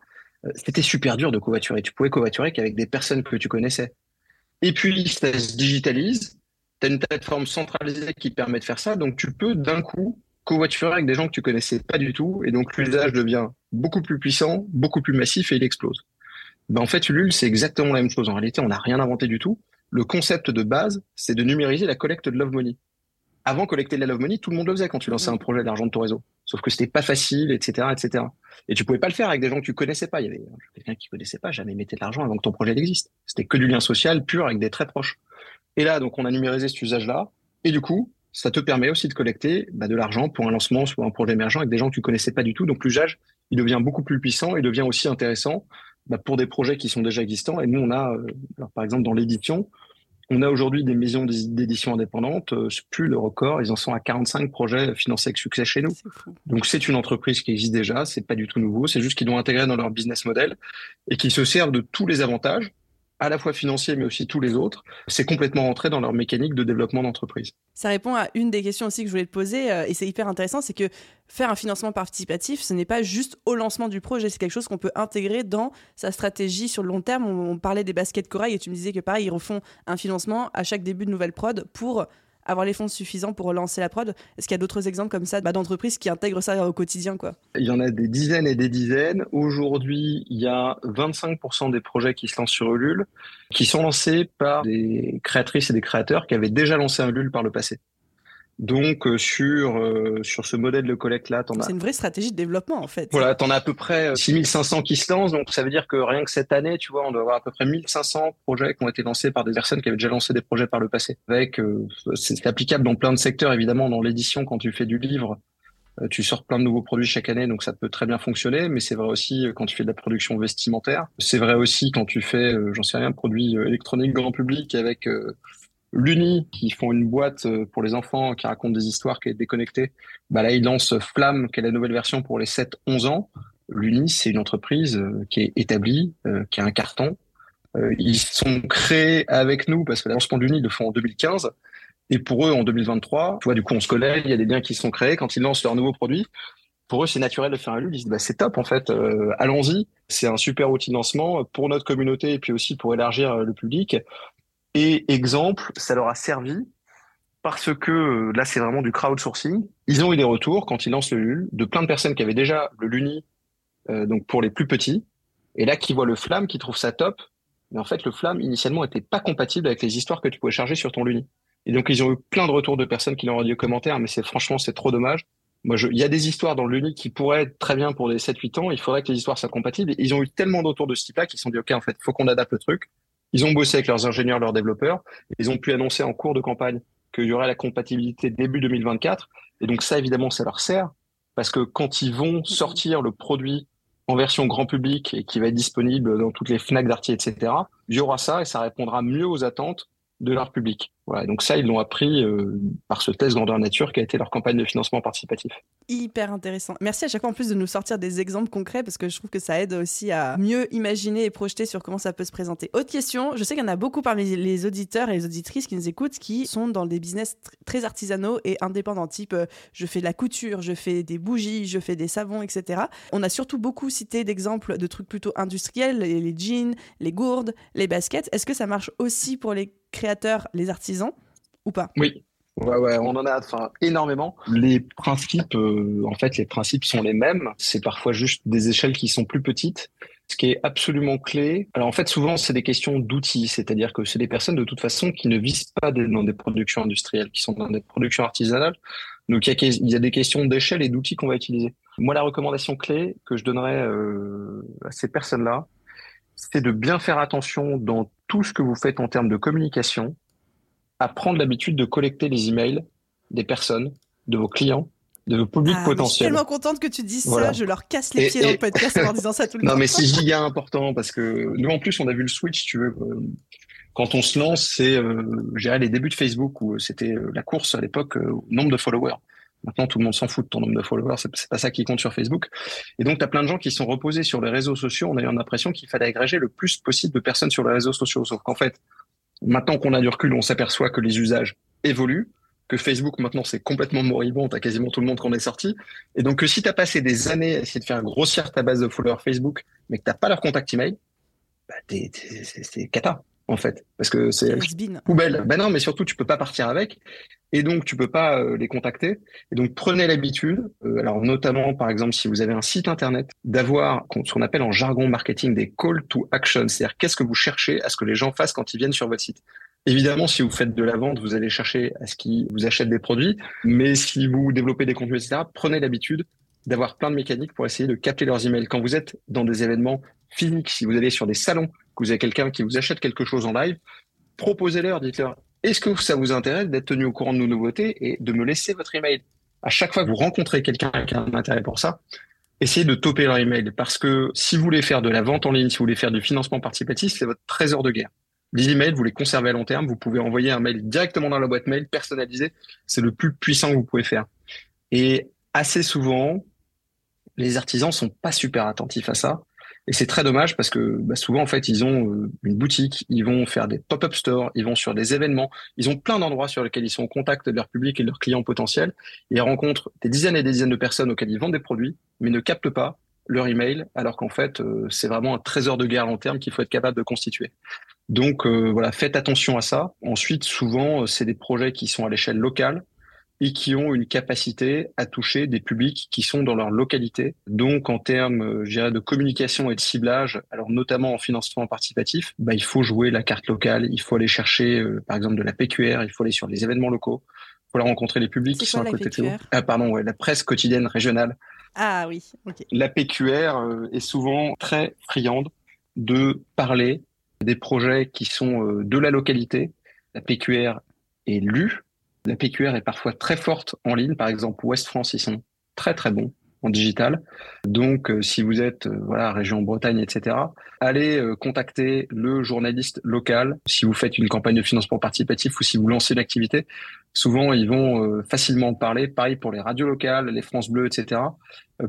c'était super dur de covoiturer. Tu pouvais covoiturer qu'avec des personnes que tu connaissais. Et puis, ça se digitalise. Tu as une plateforme centralisée qui permet de faire ça. Donc, tu peux d'un coup covoiturer avec des gens que tu connaissais pas du tout. Et donc, l'usage devient beaucoup plus puissant, beaucoup plus massif et il explose. Ben, en fait, Ulule, c'est exactement la même chose. En réalité, on n'a rien inventé du tout. Le concept de base, c'est de numériser la collecte de love money. Avant, collecter de la love money, tout le monde le faisait quand tu lançais un projet d'argent de ton réseau. Sauf que c'était pas facile, etc., etc. Et tu pouvais pas le faire avec des gens que tu connaissais pas. Il y avait quelqu'un qui connaissait pas, jamais mettait de l'argent avant que ton projet existe. C'était que du lien social pur avec des très proches. Et là, donc, on a numérisé cet usage-là. Et du coup, ça te permet aussi de collecter bah, de l'argent pour un lancement, soit un projet émergent avec des gens que tu connaissais pas du tout. Donc, l'usage, il devient beaucoup plus puissant et devient aussi intéressant bah, pour des projets qui sont déjà existants. Et nous, on a, euh, alors, par exemple, dans l'édition, on a aujourd'hui des maisons d'édition indépendantes, euh, c'est plus le record, ils en sont à 45 projets financés avec succès chez nous. Donc c'est une entreprise qui existe déjà, c'est pas du tout nouveau, c'est juste qu'ils l'ont intégré dans leur business model et qu'ils se servent de tous les avantages à la fois financier mais aussi tous les autres, c'est complètement rentré dans leur mécanique de développement d'entreprise. Ça répond à une des questions aussi que je voulais te poser euh, et c'est hyper intéressant, c'est que faire un financement participatif, ce n'est pas juste au lancement du projet, c'est quelque chose qu'on peut intégrer dans sa stratégie sur le long terme. On, parlait des baskets corail et tu me disais que pareil, ils refont un financement à chaque début de nouvelle prod pour avoir les fonds suffisants pour relancer la prod. Est-ce qu'il y a d'autres exemples comme ça bah, d'entreprises qui intègrent ça au quotidien quoi? Il y en a des dizaines et des dizaines. Aujourd'hui, il y a 25% des projets qui se lancent sur Ulule qui sont lancés par des créatrices et des créateurs qui avaient déjà lancé un Ulule par le passé. Donc euh, sur euh, sur ce modèle de collecte là, t'en as. C'est une vraie stratégie de développement en fait. Voilà, t'en as à peu près 6500 euh, qui se lancent, donc ça veut dire que rien que cette année, tu vois, on doit avoir à peu près 1500 projets qui ont été lancés par des personnes qui avaient déjà lancé des projets par le passé. Avec, c'est applicable dans plein de secteurs évidemment, dans l'édition quand tu fais du livre. Euh, tu sors plein de nouveaux produits chaque année, donc ça peut très bien fonctionner. Mais c'est vrai aussi quand tu fais de la production vestimentaire. C'est vrai aussi quand tu fais, j'en sais rien, produits électroniques grand public avec l'Uni qui font une boîte pour les enfants qui raconte des histoires qui est déconnectée. Bah là, ils lancent Flamme, qui est la nouvelle version pour les 7-11 ans. L'Uni, c'est une entreprise qui est établie, qui a un carton, euh, ils sont créés avec nous parce que le lancement de l'Uni, le font en 2015. Et pour eux, en 2023, tu vois, du coup, on se connaît, il y a des liens qui sont créés. Quand ils lancent leur nouveau produit, pour eux, c'est naturel de faire un LUL. Ils disent, bah, c'est top, en fait, euh, allons-y. C'est un super outil de lancement pour notre communauté et puis aussi pour élargir euh, le public. Et exemple, ça leur a servi parce que là, c'est vraiment du crowdsourcing. Ils ont eu des retours quand ils lancent le LUL de plein de personnes qui avaient déjà le LUNI, donc pour les plus petits. Et là, qui voient le flamme, qui trouvent ça top, mais en fait, le Flamme, initialement, n'était pas compatible avec les histoires que tu pouvais charger sur ton Luni. Et donc, ils ont eu plein de retours de personnes qui l'ont dit aux commentaires, mais c'est franchement, c'est trop dommage. Moi, il y a des histoires dans le Luni qui pourraient être très bien pour des 7-8 ans. Il faudrait que les histoires soient compatibles. Et ils ont eu tellement d'autours de ce type-là qu'ils se sont dit, OK, en fait, faut qu'on adapte le truc. Ils ont bossé avec leurs ingénieurs, leurs développeurs. Ils ont pu annoncer en cours de campagne qu'il y aurait la compatibilité début 2024. Et donc, ça, évidemment, ça leur sert. Parce que quand ils vont sortir le produit en version grand public et qui va être disponible dans toutes les FNAC d'Arty, etc., il y aura ça et ça répondra mieux aux attentes de leur public. Voilà, donc ça, ils l'ont appris euh, par ce test grandeur nature qui a été leur campagne de financement participatif. Hyper intéressant. Merci à chaque fois en plus de nous sortir des exemples concrets parce que je trouve que ça aide aussi à mieux imaginer et projeter sur comment ça peut se présenter. Autre question, je sais qu'il y en a beaucoup parmi les auditeurs et les auditrices qui nous écoutent qui sont dans des business très artisanaux et indépendants, type euh, je fais de la couture, je fais des bougies, je fais des savons, etc. On a surtout beaucoup cité d'exemples de trucs plutôt industriels, les jeans, les gourdes, les baskets. Est-ce que ça marche aussi pour les créateurs, les artisans ou pas? Oui. Ouais, ouais, on en a enfin, énormément. Les principes, euh, en fait, les principes sont les mêmes. C'est parfois juste des échelles qui sont plus petites. Ce qui est absolument clé. Alors en fait, souvent, c'est des questions d'outils, c'est-à-dire que c'est des personnes de toute façon qui ne visent pas dans des productions industrielles, qui sont dans des productions artisanales. Donc il y, y, a des questions d'échelle et d'outils qu'on va utiliser. Moi, la recommandation clé que je donnerais euh, à ces personnes-là, c'est de bien faire attention dans tout ce que vous faites en termes de communication, à prendre l'habitude de collecter les emails des personnes, de vos clients, de vos publics ah, potentiels. Je suis tellement contente que tu dises ça. Je leur casse les pieds dans le podcast en disant ça tout le temps. Non, mais c'est giga important parce que nous, en plus, on a vu le switch, tu veux. Euh, quand on se lance, c'est, euh, les débuts de Facebook où c'était euh, la course à l'époque euh, au nombre de followers. Maintenant, tout le monde s'en fout de ton nombre de followers, c'est pas ça qui compte sur Facebook. Et donc, tu as plein de gens qui sont reposés sur les réseaux sociaux en ayant l'impression qu'il fallait agréger le plus possible de personnes sur les réseaux sociaux. Sauf qu'en fait, maintenant qu'on a du recul, on s'aperçoit que les usages évoluent, que Facebook maintenant c'est complètement moribond, t'as quasiment tout le monde qu'on est sorti. Et donc, que si t'as passé des années à essayer de faire grossir ta base de followers Facebook, mais que t'as pas leur contact email, bah, c'est cata en fait, parce que c'est poubelle. Ben non, mais surtout tu peux pas partir avec, et donc tu peux pas euh, les contacter. Et donc prenez l'habitude, euh, alors notamment par exemple si vous avez un site internet, d'avoir ce qu'on appelle en jargon marketing des call to action, c'est-à-dire qu'est-ce que vous cherchez à ce que les gens fassent quand ils viennent sur votre site? Évidemment, si vous faites de la vente, vous allez chercher à ce qu'ils vous achètent des produits, mais si vous développez des contenus, etc., prenez l'habitude d'avoir plein de mécaniques pour essayer de capter leurs emails. Quand vous êtes dans des événements physiques, si vous allez sur des salons, que vous avez quelqu'un qui vous achète quelque chose en live, proposez-leur, dites-leur, est-ce que ça vous intéresse d'être tenu au courant de nos nouveautés et de me laisser votre email? À chaque fois que vous rencontrez quelqu'un qui a un intérêt pour ça, essayez de toper leur email parce que si vous voulez faire de la vente en ligne, si vous voulez faire du financement participatif, c'est votre trésor de guerre. Les emails, vous les conservez à long terme, vous pouvez envoyer un mail directement dans la boîte mail personnalisé, c'est le plus puissant que vous pouvez faire. Et assez souvent, les artisans sont pas super attentifs à ça. Et c'est très dommage parce que bah, souvent, en fait, ils ont euh, une boutique, ils vont faire des pop-up stores, ils vont sur des événements, ils ont plein d'endroits sur lesquels ils sont en contact de leur public et de leurs clients potentiels. Et ils rencontrent des dizaines et des dizaines de personnes auxquelles ils vendent des produits, mais ne captent pas leur email, alors qu'en fait, euh, c'est vraiment un trésor de guerre long terme qu'il faut être capable de constituer. Donc euh, voilà, faites attention à ça. Ensuite, souvent, c'est des projets qui sont à l'échelle locale et qui ont une capacité à toucher des publics qui sont dans leur localité. Donc, en termes euh, de communication et de ciblage, alors notamment en financement participatif, bah, il faut jouer la carte locale, il faut aller chercher, euh, par exemple, de la PQR, il faut aller sur les événements locaux, il faut aller rencontrer les publics qui sont à côté de vous. Ah, pardon, ouais, la presse quotidienne régionale. Ah oui, ok. La PQR euh, est souvent très friande de parler des projets qui sont de la localité. La PQR est lue la PQR est parfois très forte en ligne. Par exemple, Ouest France, ils sont très très bons en digital. Donc, euh, si vous êtes euh, voilà région Bretagne, etc., allez euh, contacter le journaliste local. Si vous faites une campagne de financement participatif ou si vous lancez l'activité, souvent ils vont facilement parler. Pareil pour les radios locales, les France Bleu, etc.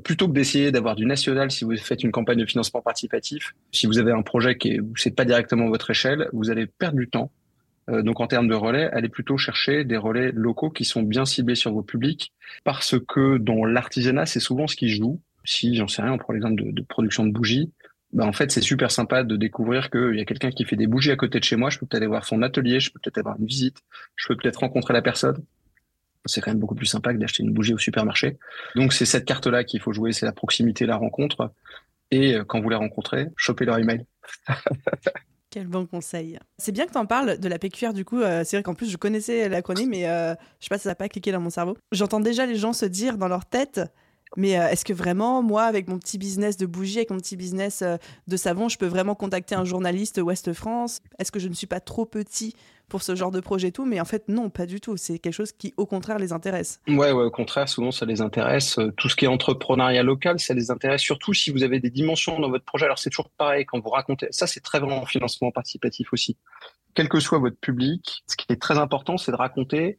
plutôt que d'essayer d'avoir du national, si vous faites une campagne de financement participatif, si vous avez un projet qui est, c'est pas directement votre échelle, vous allez perdre du temps donc en termes de relais, allez plutôt chercher des relais locaux qui sont bien ciblés sur vos publics, parce que dans l'artisanat, c'est souvent ce qui joue. Si j'en sais rien, on prend l'exemple de, de, production de bougies, bah en fait c'est super sympa de découvrir qu'il y a quelqu'un qui fait des bougies à côté de chez moi. Je peux peut-être aller voir son atelier, je peux peut-être avoir une visite, je peux peut-être rencontrer la personne. C'est quand même beaucoup plus sympa que d'acheter une bougie au supermarché. Donc c'est cette carte-là qu'il faut jouer, c'est la proximité, la rencontre. Et euh, quand vous les rencontrez, chopez leur email. Quel bon conseil. C'est bien que tu en parles de la PQR du coup. Euh, c'est vrai qu'en plus je connaissais l'acronyme, mais euh, je sais pas si ça n'a pas cliqué dans mon cerveau. J'entends déjà les gens se dire dans leur tête mais euh, est-ce que vraiment, moi, avec mon petit business de bougies, avec mon petit business de savon, je peux vraiment contacter un journaliste Ouest France Est-ce que je ne suis pas trop petit pour ce genre de projet tout, mais en fait non, pas du tout. C'est quelque chose qui au contraire les intéresse. Ouais, ouais, au contraire, souvent ça les intéresse. Euh, tout ce qui est entrepreneuriat local, ça les intéresse surtout si vous avez des dimensions dans votre projet. Alors c'est toujours pareil quand vous racontez. Ça c'est très vraiment en financement participatif aussi. Quel que soit votre public, ce qui est très important, c'est de raconter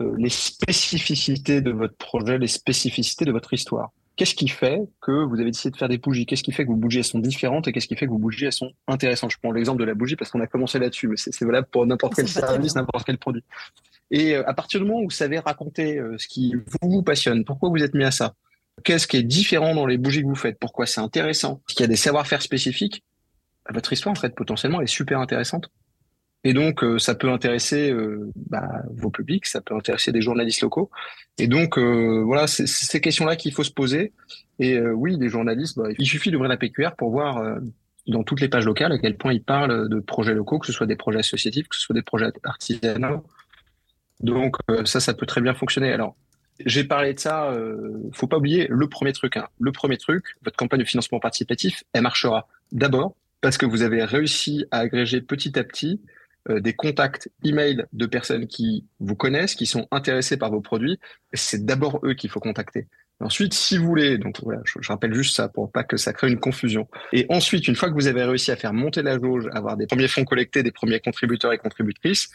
euh, les spécificités de votre projet, les spécificités de votre histoire. Qu'est-ce qui fait que vous avez décidé de faire des bougies? Qu'est-ce qui fait que vos bougies elles sont différentes et qu'est-ce qui fait que vos bougies elles sont intéressantes? Je prends l'exemple de la bougie parce qu'on a commencé là-dessus, mais c'est valable pour n'importe quel service, n'importe quel produit. Et euh, à partir du moment où vous savez raconter euh, ce qui vous, vous passionne, pourquoi vous êtes mis à ça, qu'est-ce qui est différent dans les bougies que vous faites, pourquoi c'est intéressant, est-ce qu'il y a des savoir-faire spécifiques, votre histoire en fait potentiellement est super intéressante. Et donc, euh, ça peut intéresser euh, bah, vos publics, ça peut intéresser des journalistes locaux. Et donc, euh, voilà, c'est ces questions-là qu'il faut se poser. Et oui, les journalistes, bah, il suffit d'ouvrir la PQR pour voir dans toutes les pages locales à quel point ils parlent de projets locaux, que ce soit des projets associatifs, que ce soit des projets artisanaux. Donc, ça, ça peut très bien fonctionner. Alors, j'ai parlé de ça, euh, faut pas oublier le premier truc. Hein. Le premier truc, votre campagne de financement participatif, elle marchera d'abord parce que vous avez réussi à agréger petit à petit euh, des contacts email de personnes qui vous connaissent, qui sont intéressées par vos produits. C'est d'abord eux qu'il faut contacter. Ensuite, si vous voulez, donc voilà, je, rappelle juste ça pour pas que ça crée une confusion. Et ensuite, une fois que vous avez réussi à faire monter la jauge, avoir des premiers fonds collectés, des premiers contributeurs et contributrices,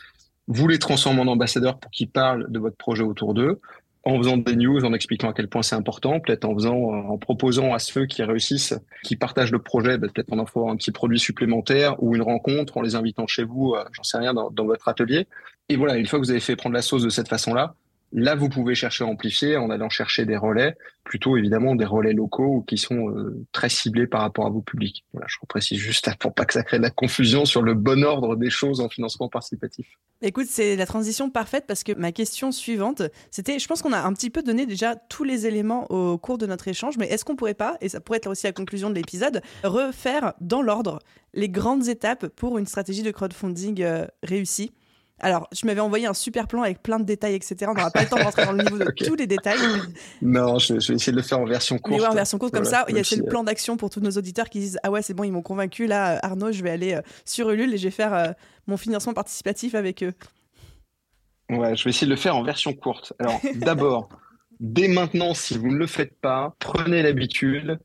vous les transformez en ambassadeurs pour qu'ils parlent de votre projet autour d'eux en faisant des news, en expliquant à quel point c'est important, peut-être en faisant, en proposant à ceux qui réussissent, qui partagent le projet, bah, peut-être en offrant un petit produit supplémentaire ou une rencontre, en les invitant chez vous, euh, j'en sais rien, dans, votre atelier. Et voilà, une fois que vous avez fait prendre la sauce de cette façon-là, Là, vous pouvez chercher à amplifier en allant chercher des relais, plutôt évidemment des relais locaux qui sont euh, très ciblés par rapport à vos publics. Voilà, je précise juste pour pas que ça crée de la confusion sur le bon ordre des choses en financement participatif. Écoute, c'est la transition parfaite parce que ma question suivante, c'était, je pense qu'on a un petit peu donné déjà tous les éléments au cours de notre échange, mais est-ce qu'on pourrait pas, et ça pourrait être aussi la conclusion de l'épisode, refaire dans l'ordre les grandes étapes pour une stratégie de crowdfunding euh, réussie? Alors, je m'avais envoyé un super plan avec plein de détails, etc. On n'aura pas le temps de rentrer dans le niveau de tous les détails. Non, je, vais essayer de le faire en version courte. Mais en version courte, comme ça, il y a le plan d'action pour tous nos auditeurs qui disent Ah ouais, c'est bon, ils m'ont convaincu. Là, Arnaud, je vais aller euh, sur Ulule et je vais faire euh, mon financement participatif avec eux. Ouais, je vais essayer de le faire en version courte. Alors, d'abord, dès maintenant, si vous ne le faites pas, prenez l'habitude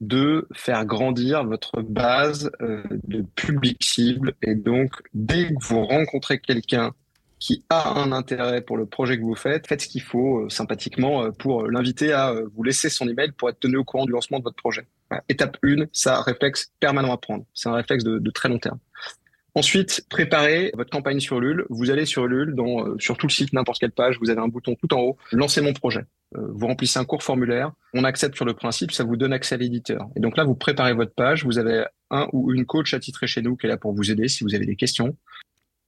de faire grandir votre base euh, de public cible. Et donc, dès que vous rencontrez quelqu'un qui a un intérêt pour le projet que vous faites, faites ce qu'il faut euh, sympathiquement euh, pour l'inviter à vous laisser son email pour être tenu au courant du lancement de votre projet. Étape 1, ça réflexe permanent à prendre. C'est un réflexe de, de très long terme. Ensuite, préparez votre campagne sur Ulule. Vous allez sur Ulule, dans, euh, sur tout le site, n'importe quelle page, vous avez un bouton tout en haut, lancer mon projet. Euh, vous remplissez un court formulaire, on accepte sur le principe, ça vous donne accès à l'éditeur. Et donc là, vous préparez votre page, vous avez un ou une coach attitré chez nous qui est là pour vous aider si vous avez des questions.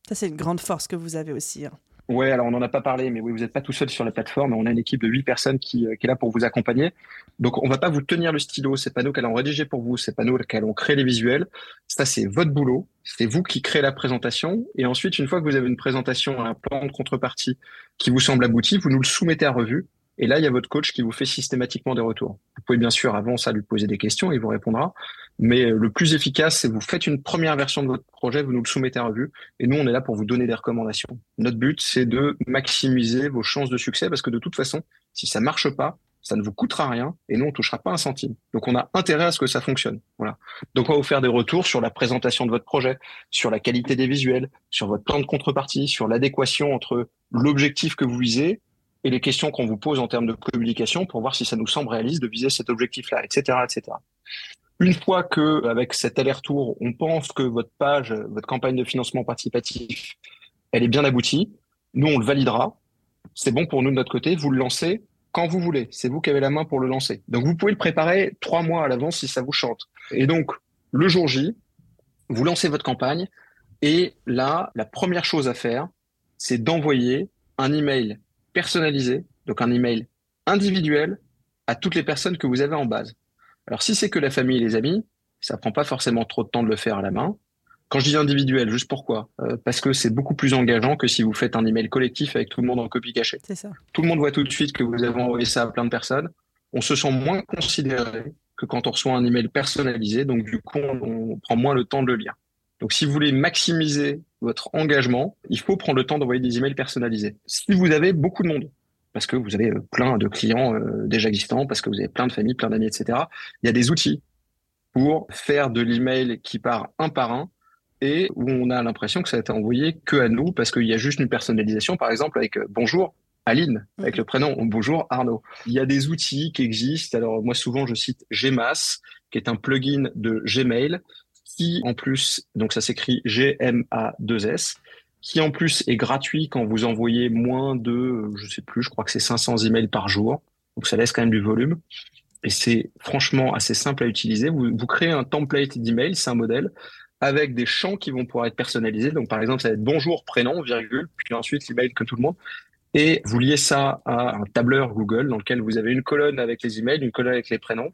Ça, c'est une grande force que vous avez aussi. Hein. Ouais, alors on n'en a pas parlé, mais oui, vous n'êtes pas tout seul sur la plateforme. On a une équipe de huit personnes qui, euh, qui, est là pour vous accompagner. Donc, on va pas vous tenir le stylo. C'est pas nous qui allons rédiger pour vous. C'est pas nous qui allons créer les visuels. Ça, c'est votre boulot. C'est vous qui créez la présentation. Et ensuite, une fois que vous avez une présentation, un plan de contrepartie qui vous semble abouti, vous nous le soumettez à revue. Et là, il y a votre coach qui vous fait systématiquement des retours. Vous pouvez bien sûr, avant ça, lui poser des questions, il vous répondra. Mais euh, le plus efficace, c'est vous faites une première version de votre projet, vous nous le soumettez à revue, et nous, on est là pour vous donner des recommandations. Notre but, c'est de maximiser vos chances de succès, parce que de toute façon, si ça marche pas, ça ne vous coûtera rien et nous, on touchera pas un centime. Donc, on a intérêt à ce que ça fonctionne. Voilà. Donc, on va vous faire des retours sur la présentation de votre projet, sur la qualité des visuels, sur votre plan de contrepartie, sur l'adéquation entre l'objectif que vous visez et les questions qu'on vous pose en termes de communication pour voir si ça nous semble réaliste de viser cet objectif-là, etc., etc. Une fois que, avec cet aller-retour, on pense que votre page, votre campagne de financement participatif, elle est bien aboutie, nous, on le validera. C'est bon pour nous de notre côté. Vous le lancez quand vous voulez. C'est vous qui avez la main pour le lancer. Donc, vous pouvez le préparer trois mois à l'avance si ça vous chante. Et donc, le jour J, vous lancez votre campagne. Et là, la première chose à faire, c'est d'envoyer un email personnalisé, donc un email individuel à toutes les personnes que vous avez en base. Alors, si c'est que la famille et les amis, ça prend pas forcément trop de temps de le faire à la main. Quand je dis individuel, juste pourquoi? Euh, Parce que c'est beaucoup plus engageant que si vous faites un email collectif avec tout le monde en copie cachée. C'est ça. Tout le monde voit tout de suite que vous avez envoyé ça à plein de personnes. On se sent moins considéré que quand on reçoit un email personnalisé. Donc, du coup, on, prend moins le temps de le lire. Donc, si vous voulez maximiser votre engagement, il faut prendre le temps d'envoyer des emails personnalisés. Si vous avez beaucoup de monde, parce que vous avez euh, plein de clients euh, déjà existants, parce que vous avez plein de familles, plein d'amis, etc., il y a des outils pour faire de l'email qui part un par un et où on a l'impression que ça a été envoyé que à nous parce qu'il y a juste une personnalisation, par exemple, avec euh, bonjour Aline, avec le prénom bonjour Arnaud. Il y a des outils qui existent. Alors, moi, souvent, je cite Gmas, qui est un plugin de Gmail, qui, en plus, donc ça s'écrit G-M-A-2-S, qui, en plus, est gratuit quand vous envoyez moins de, je sais plus, je crois que c'est 500 emails par jour. Donc, ça laisse quand même du volume. Et c'est franchement assez simple à utiliser. Vous, créez un template d'email, c'est un modèle avec des champs qui vont pouvoir être personnalisés. Donc, par exemple, ça va être bonjour, prénom, virgule, puis ensuite l'email que tout le monde. Et vous liez ça à un tableur Google dans lequel vous avez une colonne avec les emails, une colonne avec les prénoms.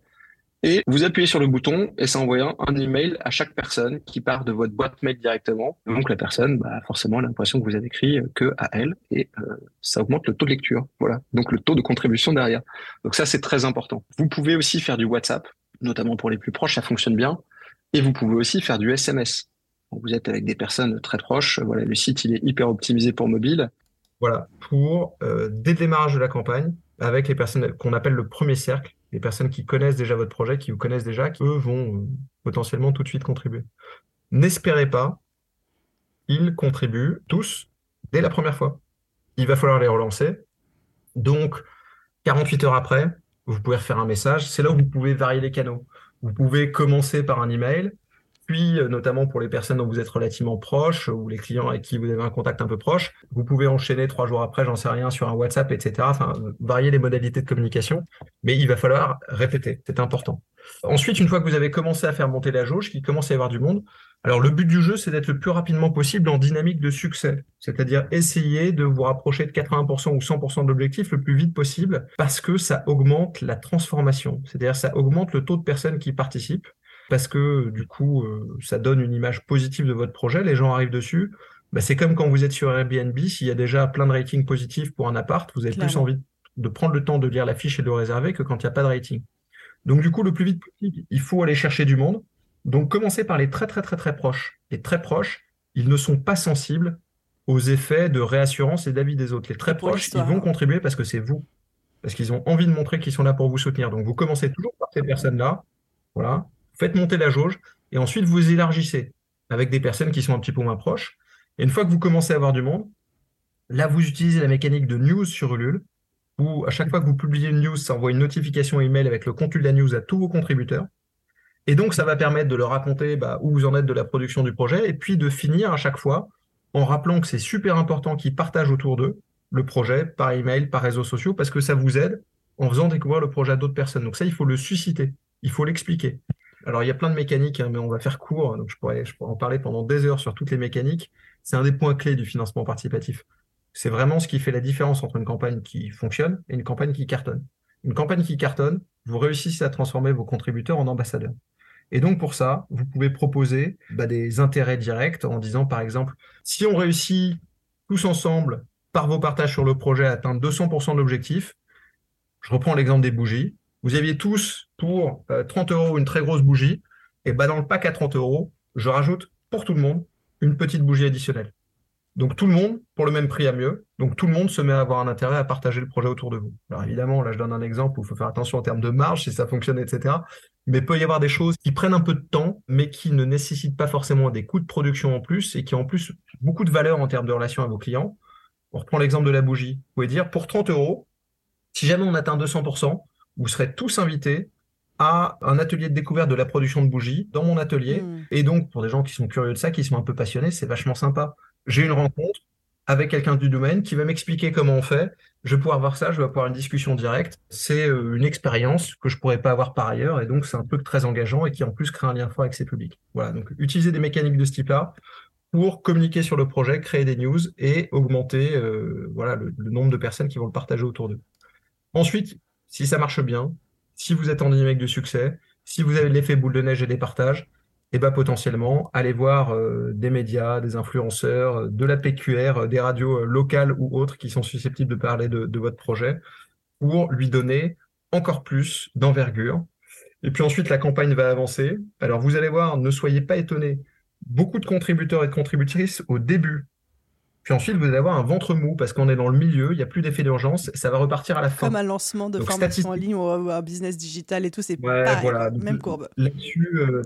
Et vous appuyez sur le bouton et ça envoie un email à chaque personne qui part de votre boîte mail directement. Donc la personne, bah, forcément, l'impression que vous avez écrit que à elle et euh, ça augmente le taux de lecture. Voilà. Donc le taux de contribution derrière. Donc ça, c'est très important. Vous pouvez aussi faire du WhatsApp, notamment pour les plus proches, ça fonctionne bien. Et vous pouvez aussi faire du SMS. Vous êtes avec des personnes très proches. Voilà, le site il est hyper optimisé pour mobile. Voilà, pour euh, dès démarrage de la campagne, avec les personnes qu'on appelle le premier cercle, les personnes qui connaissent déjà votre projet, qui vous connaissent déjà, eux vont euh, potentiellement tout de suite contribuer. N'espérez pas, ils contribuent tous dès la première fois. Il va falloir les relancer. Donc, 48 heures après, vous pouvez refaire un message. C'est là où vous pouvez varier les canaux. Vous pouvez commencer par un email, puis euh, notamment pour les personnes dont vous êtes relativement proche ou les clients avec qui vous avez un contact un peu proche, vous pouvez enchaîner trois jours après, j'en sais rien, sur un WhatsApp, etc. Enfin, varier les modalités de communication, mais il va falloir répéter, c'est important. Ensuite, une fois que vous avez commencé à faire monter la jauge, qu'il commence à y avoir du monde, alors le but du jeu, c'est d'être le plus rapidement possible en dynamique de succès, c'est-à-dire essayer de vous rapprocher de 80% ou 100% de l'objectif le plus vite possible, parce que ça augmente la transformation, c'est-à-dire ça augmente le taux de personnes qui participent, parce que du coup, euh, ça donne une image positive de votre projet, les gens arrivent dessus. Bah, c'est comme quand vous êtes sur Airbnb, s'il y a déjà plein de ratings positifs pour un appart, vous avez plus envie de prendre le temps de lire la fiche et de le réserver que quand il n'y a pas de rating. Donc du coup, le plus vite possible, il faut aller chercher du monde. Donc commencez par les très très très très proches. Les très proches, ils ne sont pas sensibles aux effets de réassurance et d'avis des autres. Les très proches, ils vont contribuer parce que c'est vous. Parce qu'ils ont envie de montrer qu'ils sont là pour vous soutenir. Donc vous commencez toujours par ces personnes-là. Voilà. Faites monter la jauge et ensuite vous élargissez avec des personnes qui sont un petit peu moins proches. Et une fois que vous commencez à avoir du monde, là vous utilisez la mécanique de news sur Ulule où à chaque fois que vous publiez une news, ça envoie une notification email avec le contenu de la news à tous vos contributeurs. Et donc, ça va permettre de leur raconter bah, où vous en êtes de la production du projet et puis de finir à chaque fois en rappelant que c'est super important qu'ils partagent autour d'eux le projet par email, par réseaux sociaux, parce que ça vous aide en faisant découvrir le projet à d'autres personnes. Donc ça, il faut le susciter, il faut l'expliquer. Alors, il y a plein de mécaniques, hein, mais on va faire court, donc je pourrais, en parler pendant des heures sur toutes les mécaniques. C'est un des points clés du financement participatif. C'est vraiment ce qui fait la différence entre une campagne qui fonctionne et une campagne qui cartonne. Une campagne qui cartonne, vous réussissez à transformer vos contributeurs en ambassadeurs. Et donc pour ça, vous pouvez proposer bah, des intérêts directs en disant par exemple, si on réussit tous ensemble par vos partages sur le projet à atteindre 200% de l'objectif, je reprends l'exemple des bougies, vous aviez tous pour 30 euh, euros une très grosse bougie, et bah dans le pack à 30 euros, je rajoute pour tout le monde une petite bougie additionnelle. Donc tout le monde, pour le même prix à mieux, donc tout le monde se met à avoir un intérêt à partager le projet autour de vous. Alors évidemment, là je donne un exemple où il faut faire attention en termes de marge, si ça fonctionne, etc. Mais il peut y avoir des choses qui prennent un peu de temps, mais qui ne nécessitent pas forcément des coûts de production en plus et qui ont en plus beaucoup de valeur en termes de relation à vos clients. On reprend l'exemple de la bougie. Vous pouvez dire, pour 30 euros, si jamais on atteint 200%, vous serez tous invités à un atelier de découverte de la production de bougies dans mon atelier. Hmm. Et donc, pour des gens qui sont curieux de ça, qui sont un peu passionnés, c'est vachement sympa. J'ai une rencontre avec quelqu'un du domaine qui va m'expliquer comment on fait. Je vais pouvoir voir ça, je vais avoir une discussion directe. C'est euh, une expérience que je pourrais pas avoir par ailleurs, et donc c'est un truc très engageant et qui en plus crée un lien fort avec ses publics. Voilà, donc utiliser des mécaniques de ce type-là pour communiquer sur le projet, créer des news et augmenter euh, voilà le, le nombre de personnes qui vont le partager autour d'eux. Ensuite, si ça marche bien, si vous êtes en dynamique de succès, si vous avez l'effet boule de neige et des partages, eh ben potentiellement, allez voir euh, des médias, des influenceurs, euh, de la PQR, euh, des radios locales ou autres qui sont susceptibles de parler de votre projet pour lui donner encore plus d'envergure. Et puis ensuite, la campagne va avancer. Alors vous allez voir, ne soyez pas étonnés. Beaucoup de contributeurs et de contributrices au début puis ensuite, vous allez avoir un ventre mou parce qu'on est dans le milieu, il n'y a plus d'effet d'urgence, ça va repartir à la fin. Comme un lancement de formation en ligne ou un business digital et tout, c'est voilà. même courbe. Là-dessus, euh,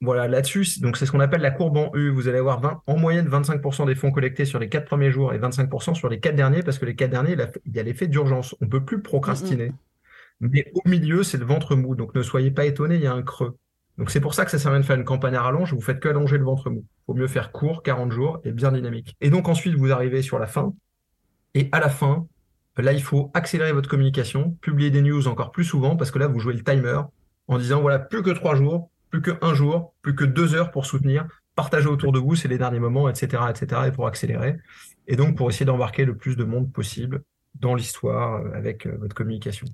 voilà, là-dessus, donc c'est ce qu'on appelle la courbe en U. Vous allez avoir 20, en moyenne 25% des fonds collectés sur les quatre premiers jours et 25% sur les quatre derniers parce que les quatre derniers, il y a l'effet d'urgence. On ne peut plus procrastiner. Mais au milieu, c'est le ventre mou. Donc ne soyez pas étonnés, il y a un creux. Donc c'est pour ça que ça sert à rien de faire une campagne à rallonge, vous faites que allonger le ventre mou. Il Faut mieux faire court, 40 jours, et bien dynamique. Et donc ensuite, vous arrivez sur la fin, et à la fin, là, il faut accélérer votre communication, publier des news encore plus souvent, parce que là, vous jouez le timer en disant, voilà, plus que trois jours, plus que un jour, plus que deux heures pour soutenir, partager autour de vous, c'est les derniers moments, etc., etc., et pour accélérer. Et donc, pour essayer d'embarquer le plus de monde possible dans l'histoire euh, avec euh, votre communication.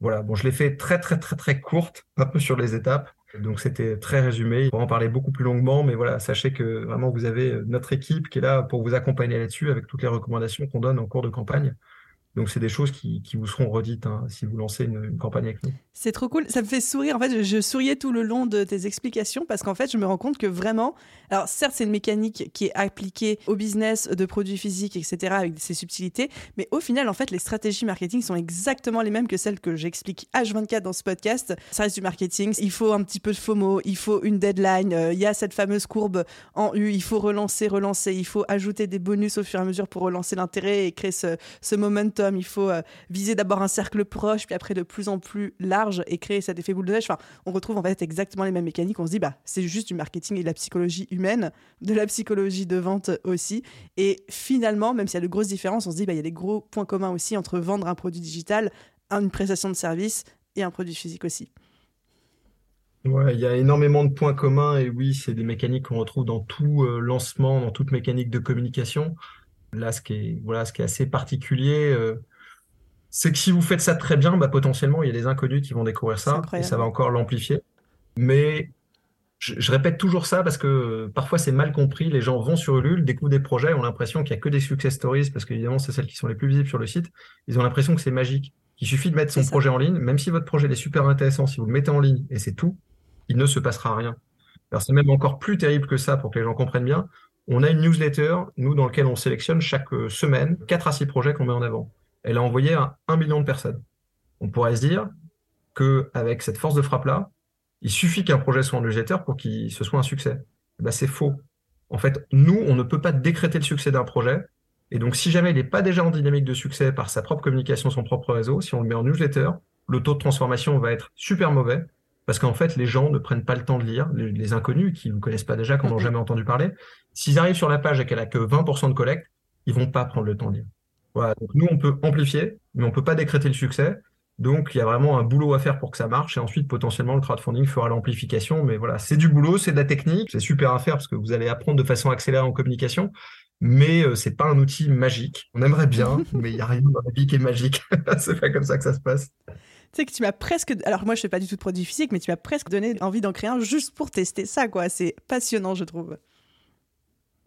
Voilà, bon, je l'ai fait très, très, très, très courte, un peu sur les étapes. Donc c'était très résumé. On pourrait en parler beaucoup plus longuement, mais voilà, sachez que vraiment vous avez euh, notre équipe qui est là pour vous accompagner là-dessus avec toutes les recommandations qu'on donne en cours de campagne. Donc, c'est des choses qui, qui, vous seront redites hein, si vous lancez une, campagne avec nous. C'est trop cool. Ça me fait sourire. En fait, je, souriais tout le long de tes explications parce qu'en fait, je me rends compte que vraiment, alors certes, c'est une mécanique qui est appliquée au business de produits physiques, etc., avec ses subtilités, mais au final, en fait, les stratégies marketing sont exactement les mêmes que celles que j'explique H24 dans ce podcast. Ça reste du marketing. Il faut un petit peu de FOMO, il faut une deadline. Euh, il y a cette fameuse courbe en U. Il faut relancer, relancer. Il faut ajouter des bonus au fur et à mesure pour relancer l'intérêt et créer ce, ce momentum il faut euh, viser d'abord un cercle proche, puis après de plus en plus large et créer cet effet boule de neige. Enfin, on retrouve en fait exactement les mêmes mécaniques. On se dit, bah, c'est juste du marketing et de la psychologie humaine, de la psychologie de vente aussi. Et finalement, même s'il y a de grosses différences, on se dit, bah, il y a des gros points communs aussi entre vendre un produit digital, une prestation de service et un produit physique aussi. Ouais, il y a énormément de points communs et oui, c'est des mécaniques qu'on retrouve dans tout euh, lancement, dans toute mécanique de communication. Là, ce qui est, voilà, ce qui est assez particulier, euh, c'est que si vous faites ça très bien, bah, potentiellement, il y a des inconnus qui vont découvrir ça et ça va encore l'amplifier. Mais je, répète toujours ça parce que euh, parfois c'est mal compris. Les gens vont sur Ulule, découvrent des projets, ont l'impression qu'il n'y a que des success stories parce qu'évidemment, c'est celles qui sont les plus visibles sur le site. Ils ont l'impression que c'est magique. Il suffit de mettre son projet en ligne, même si votre projet est super intéressant, si vous le mettez en ligne et c'est tout, il ne se passera rien. Alors c'est même encore plus terrible que ça pour que les gens comprennent bien. On a une newsletter, nous, dans laquelle on sélectionne chaque euh, semaine 4 à 6 projets qu'on met en avant. Elle a envoyé à 1 million de personnes. On pourrait se dire qu'avec cette force de frappe-là, il suffit qu'un projet soit en newsletter pour qu'il se soit un succès. Eh ben, c'est faux. En fait, nous, on ne peut pas décréter le succès d'un projet. Et donc, si jamais il n'est pas déjà en dynamique de succès par sa propre communication, son propre réseau, si on le met en newsletter, le taux de transformation va être super mauvais parce qu'en fait, les gens ne prennent pas le temps de lire, les, inconnus qui ne vous connaissent pas déjà, qui n'ont jamais entendu parler. S'ils arrivent sur la page et qu'elle a que 20% de collecte, ils vont pas prendre le temps de lire. Voilà. Donc nous, on peut amplifier, mais on peut pas décréter le succès. Donc il y a vraiment un boulot à faire pour que ça marche. Et ensuite, potentiellement, le crowdfunding fera l'amplification. Mais voilà, c'est du boulot, c'est de la technique, c'est super à faire parce que vous allez apprendre de façon accélérée en communication. Mais euh, c'est pas un outil magique. On aimerait bien, mais il y a rien dans la vie qui est magique. c'est pas comme ça que ça se passe. Tu sais que tu m'as presque. Alors, moi, je fais pas du tout de produits physiques, mais tu m'as presque donné envie d'en créer un juste pour tester ça, quoi. C'est passionnant, je trouve.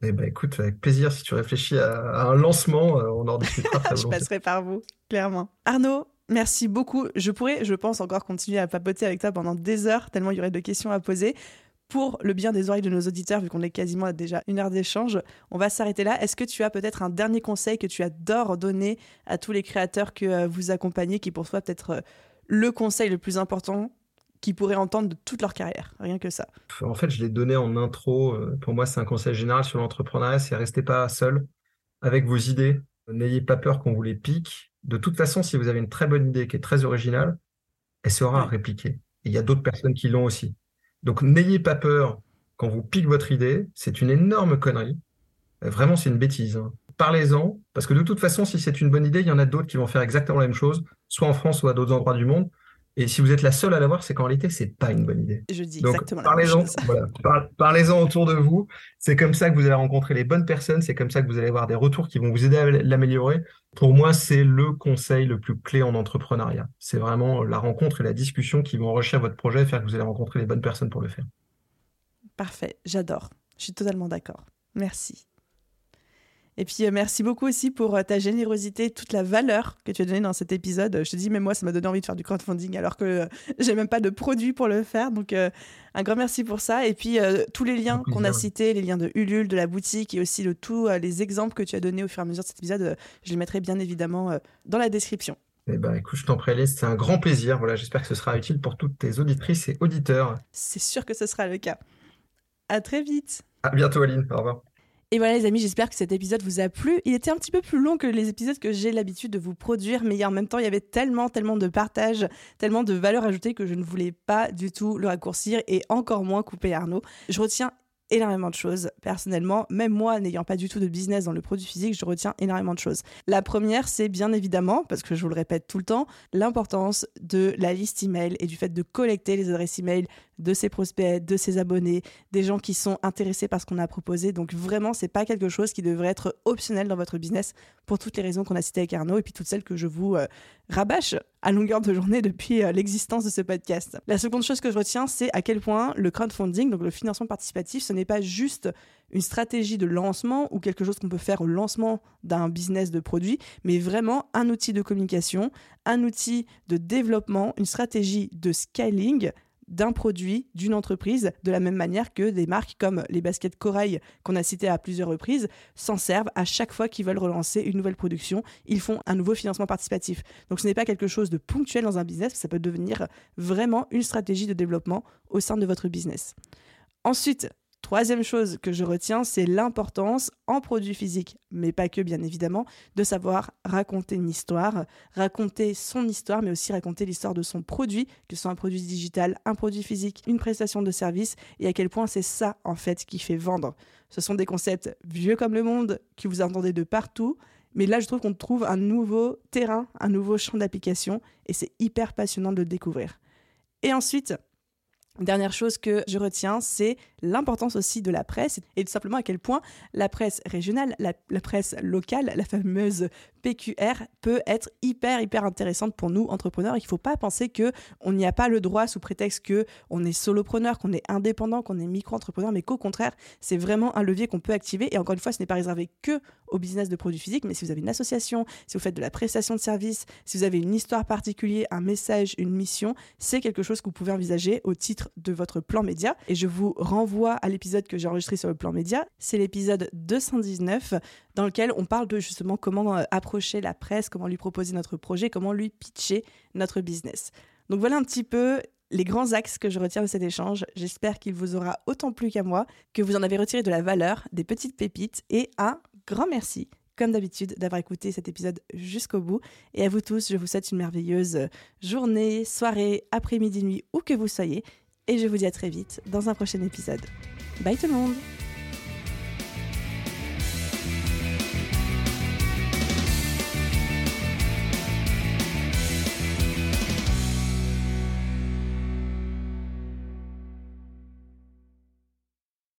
Eh ben, écoute, avec plaisir, si tu réfléchis à, un lancement, euh, on en discutera. je passerai par vous, clairement. Arnaud, merci beaucoup. Je pourrais, je pense, encore continuer à papoter avec toi pendant des heures, tellement il y aurait de questions à poser. pour le bien des oreilles de nos auditeurs, vu qu'on est quasiment à déjà une heure d'échange, on va s'arrêter là. Est-ce que tu as peut-être un dernier conseil que tu adores donner à tous les créateurs que euh, vous accompagnez, qui pour toi peut-être euh, le conseil le plus important qu'ils pourraient entendre de toute leur carrière Rien que ça. En fait, je l'ai donné en intro. Euh, pour moi, c'est un conseil général sur l'entrepreneuriat, c'est restez pas seul avec vos idées. N'ayez pas peur qu'on vous les pique. De toute façon, si vous avez une très bonne idée qui est très originale, elle sera répliquée. il y a d'autres personnes qui l'ont aussi. Donc n'ayez pas peur quand vous pique votre idée, c'est une énorme connerie. Euh, vraiment, c'est une bêtise. Hein. Parlez-en, parce que de toute façon, si c'est une bonne idée, il y en a d'autres qui vont faire exactement la même chose, soit en France, soit à d'autres endroits du monde. Et si vous êtes la seule à l'avoir, c'est qu'en réalité, c'est pas une bonne idée. Je dis Donc, exactement parlez-en, voilà, parlez-en autour de vous. C'est comme ça que vous allez rencontrer les bonnes personnes. C'est comme ça que vous allez avoir des retours qui vont vous aider à l'améliorer. Pour moi, c'est le conseil le plus clé en entrepreneuriat. C'est vraiment la rencontre et la discussion qui vont enrichir votre projet et faire que vous allez rencontrer les bonnes personnes pour le faire. Parfait, j'adore. Je suis totalement d'accord. Merci. Et puis, euh, merci beaucoup aussi pour euh, ta générosité, toute la valeur que tu as donnée dans cet épisode. Je te dis, mais moi, ça m'a donné envie de faire du crowdfunding alors que euh, j'ai même pas de produit pour le faire. Donc, un grand merci pour ça. Et puis, tous les liens qu'on a cités, les liens de Ulule, de la boutique et aussi de tous les exemples que tu as donnés au fur et à mesure de cet épisode, je les mettrai bien évidemment dans la description. Eh ben, écoute, je t'en prie, c'est un grand plaisir. Voilà, j'espère que ce sera utile pour toutes tes auditrices et auditeurs. C'est sûr que ce sera le cas. À très vite. À bientôt, Aline. Au revoir. Et voilà les amis, j'espère que cet épisode vous a plu. Il était un petit peu plus long que les épisodes que j'ai l'habitude de vous produire, mais en même temps, il y avait tellement, tellement de partage, tellement de valeur ajoutée que je ne voulais pas du tout le raccourcir et encore moins couper Arnaud. Je retiens énormément de choses. Personnellement, même moi, n'ayant pas du tout de business dans le produit physique, je retiens énormément de choses. La première, c'est bien évidemment, parce que je vous le répète tout le temps, l'importance de la liste email et du fait de collecter les adresses email de ses prospects, de ses abonnés, des gens qui sont intéressés par ce qu'on a proposé. Donc vraiment, c'est pas quelque chose qui devrait être optionnel dans votre business pour toutes les raisons qu'on a citées avec Arnaud et puis toutes celles que je vous euh, rabâche à longueur de journée depuis euh, l'existence de ce podcast. La seconde chose que je retiens, c'est à quel point le crowdfunding, donc le financement participatif, ce n'est pas juste une stratégie de lancement ou quelque chose qu'on peut faire au lancement d'un business de produit, mais vraiment un outil de communication, un outil de développement, une stratégie de scaling d'un produit, d'une entreprise, de la même manière que des marques comme les baskets Corail qu'on a citées à plusieurs reprises s'en servent à chaque fois qu'ils veulent relancer une nouvelle production. Ils font un nouveau financement participatif. Donc ce n'est pas quelque chose de ponctuel dans un business, ça peut devenir vraiment une stratégie de développement au sein de votre business. Ensuite, Troisième chose que je retiens, c'est l'importance en produit physique, mais pas que bien évidemment, de savoir raconter une histoire, raconter son histoire, mais aussi raconter l'histoire de son produit, que ce soit un produit digital, un produit physique, une prestation de service, et à quel point c'est ça en fait qui fait vendre. Ce sont des concepts vieux comme le monde, que vous entendez de partout, mais là je trouve qu'on trouve un nouveau terrain, un nouveau champ d'application, et c'est hyper passionnant de le découvrir. Et ensuite, Dernière chose que je retiens, c'est l'importance aussi de la presse et tout simplement à quel point la presse régionale, la, presse locale, la fameuse PQR peut être hyper hyper intéressante pour nous entrepreneurs. Il ne faut pas penser que on n'y a pas le droit sous prétexte que on est solopreneur, qu'on est indépendant, qu'on est micro-entrepreneur, mais qu'au contraire, c'est vraiment un levier qu'on peut activer. Et encore une fois, ce n'est pas réservé que au business de produits physiques, mais si vous avez une association, si vous faites de la prestation de services, si vous avez une histoire particulière, un message, une mission, c'est quelque chose que vous pouvez envisager au titre de votre plan média. Et je vous renvoie à l'épisode que j'ai enregistré sur le plan média. C'est l'épisode 219 dans lequel on parle de justement comment euh, approcher la presse, comment lui proposer notre projet, comment lui pitcher notre business. Donc voilà un petit peu les grands axes que je retiens de cet échange. J'espère qu'il vous aura autant plu qu'à moi, que vous en avez retiré de la valeur, des petites pépites et un grand merci comme d'habitude, d'avoir écouté cet épisode jusqu'au bout. Et à vous tous, je vous souhaite une merveilleuse journée, soirée, après-midi, nuit, où que vous soyez. Et je vous dis à très vite dans un prochain épisode. Bye tout le monde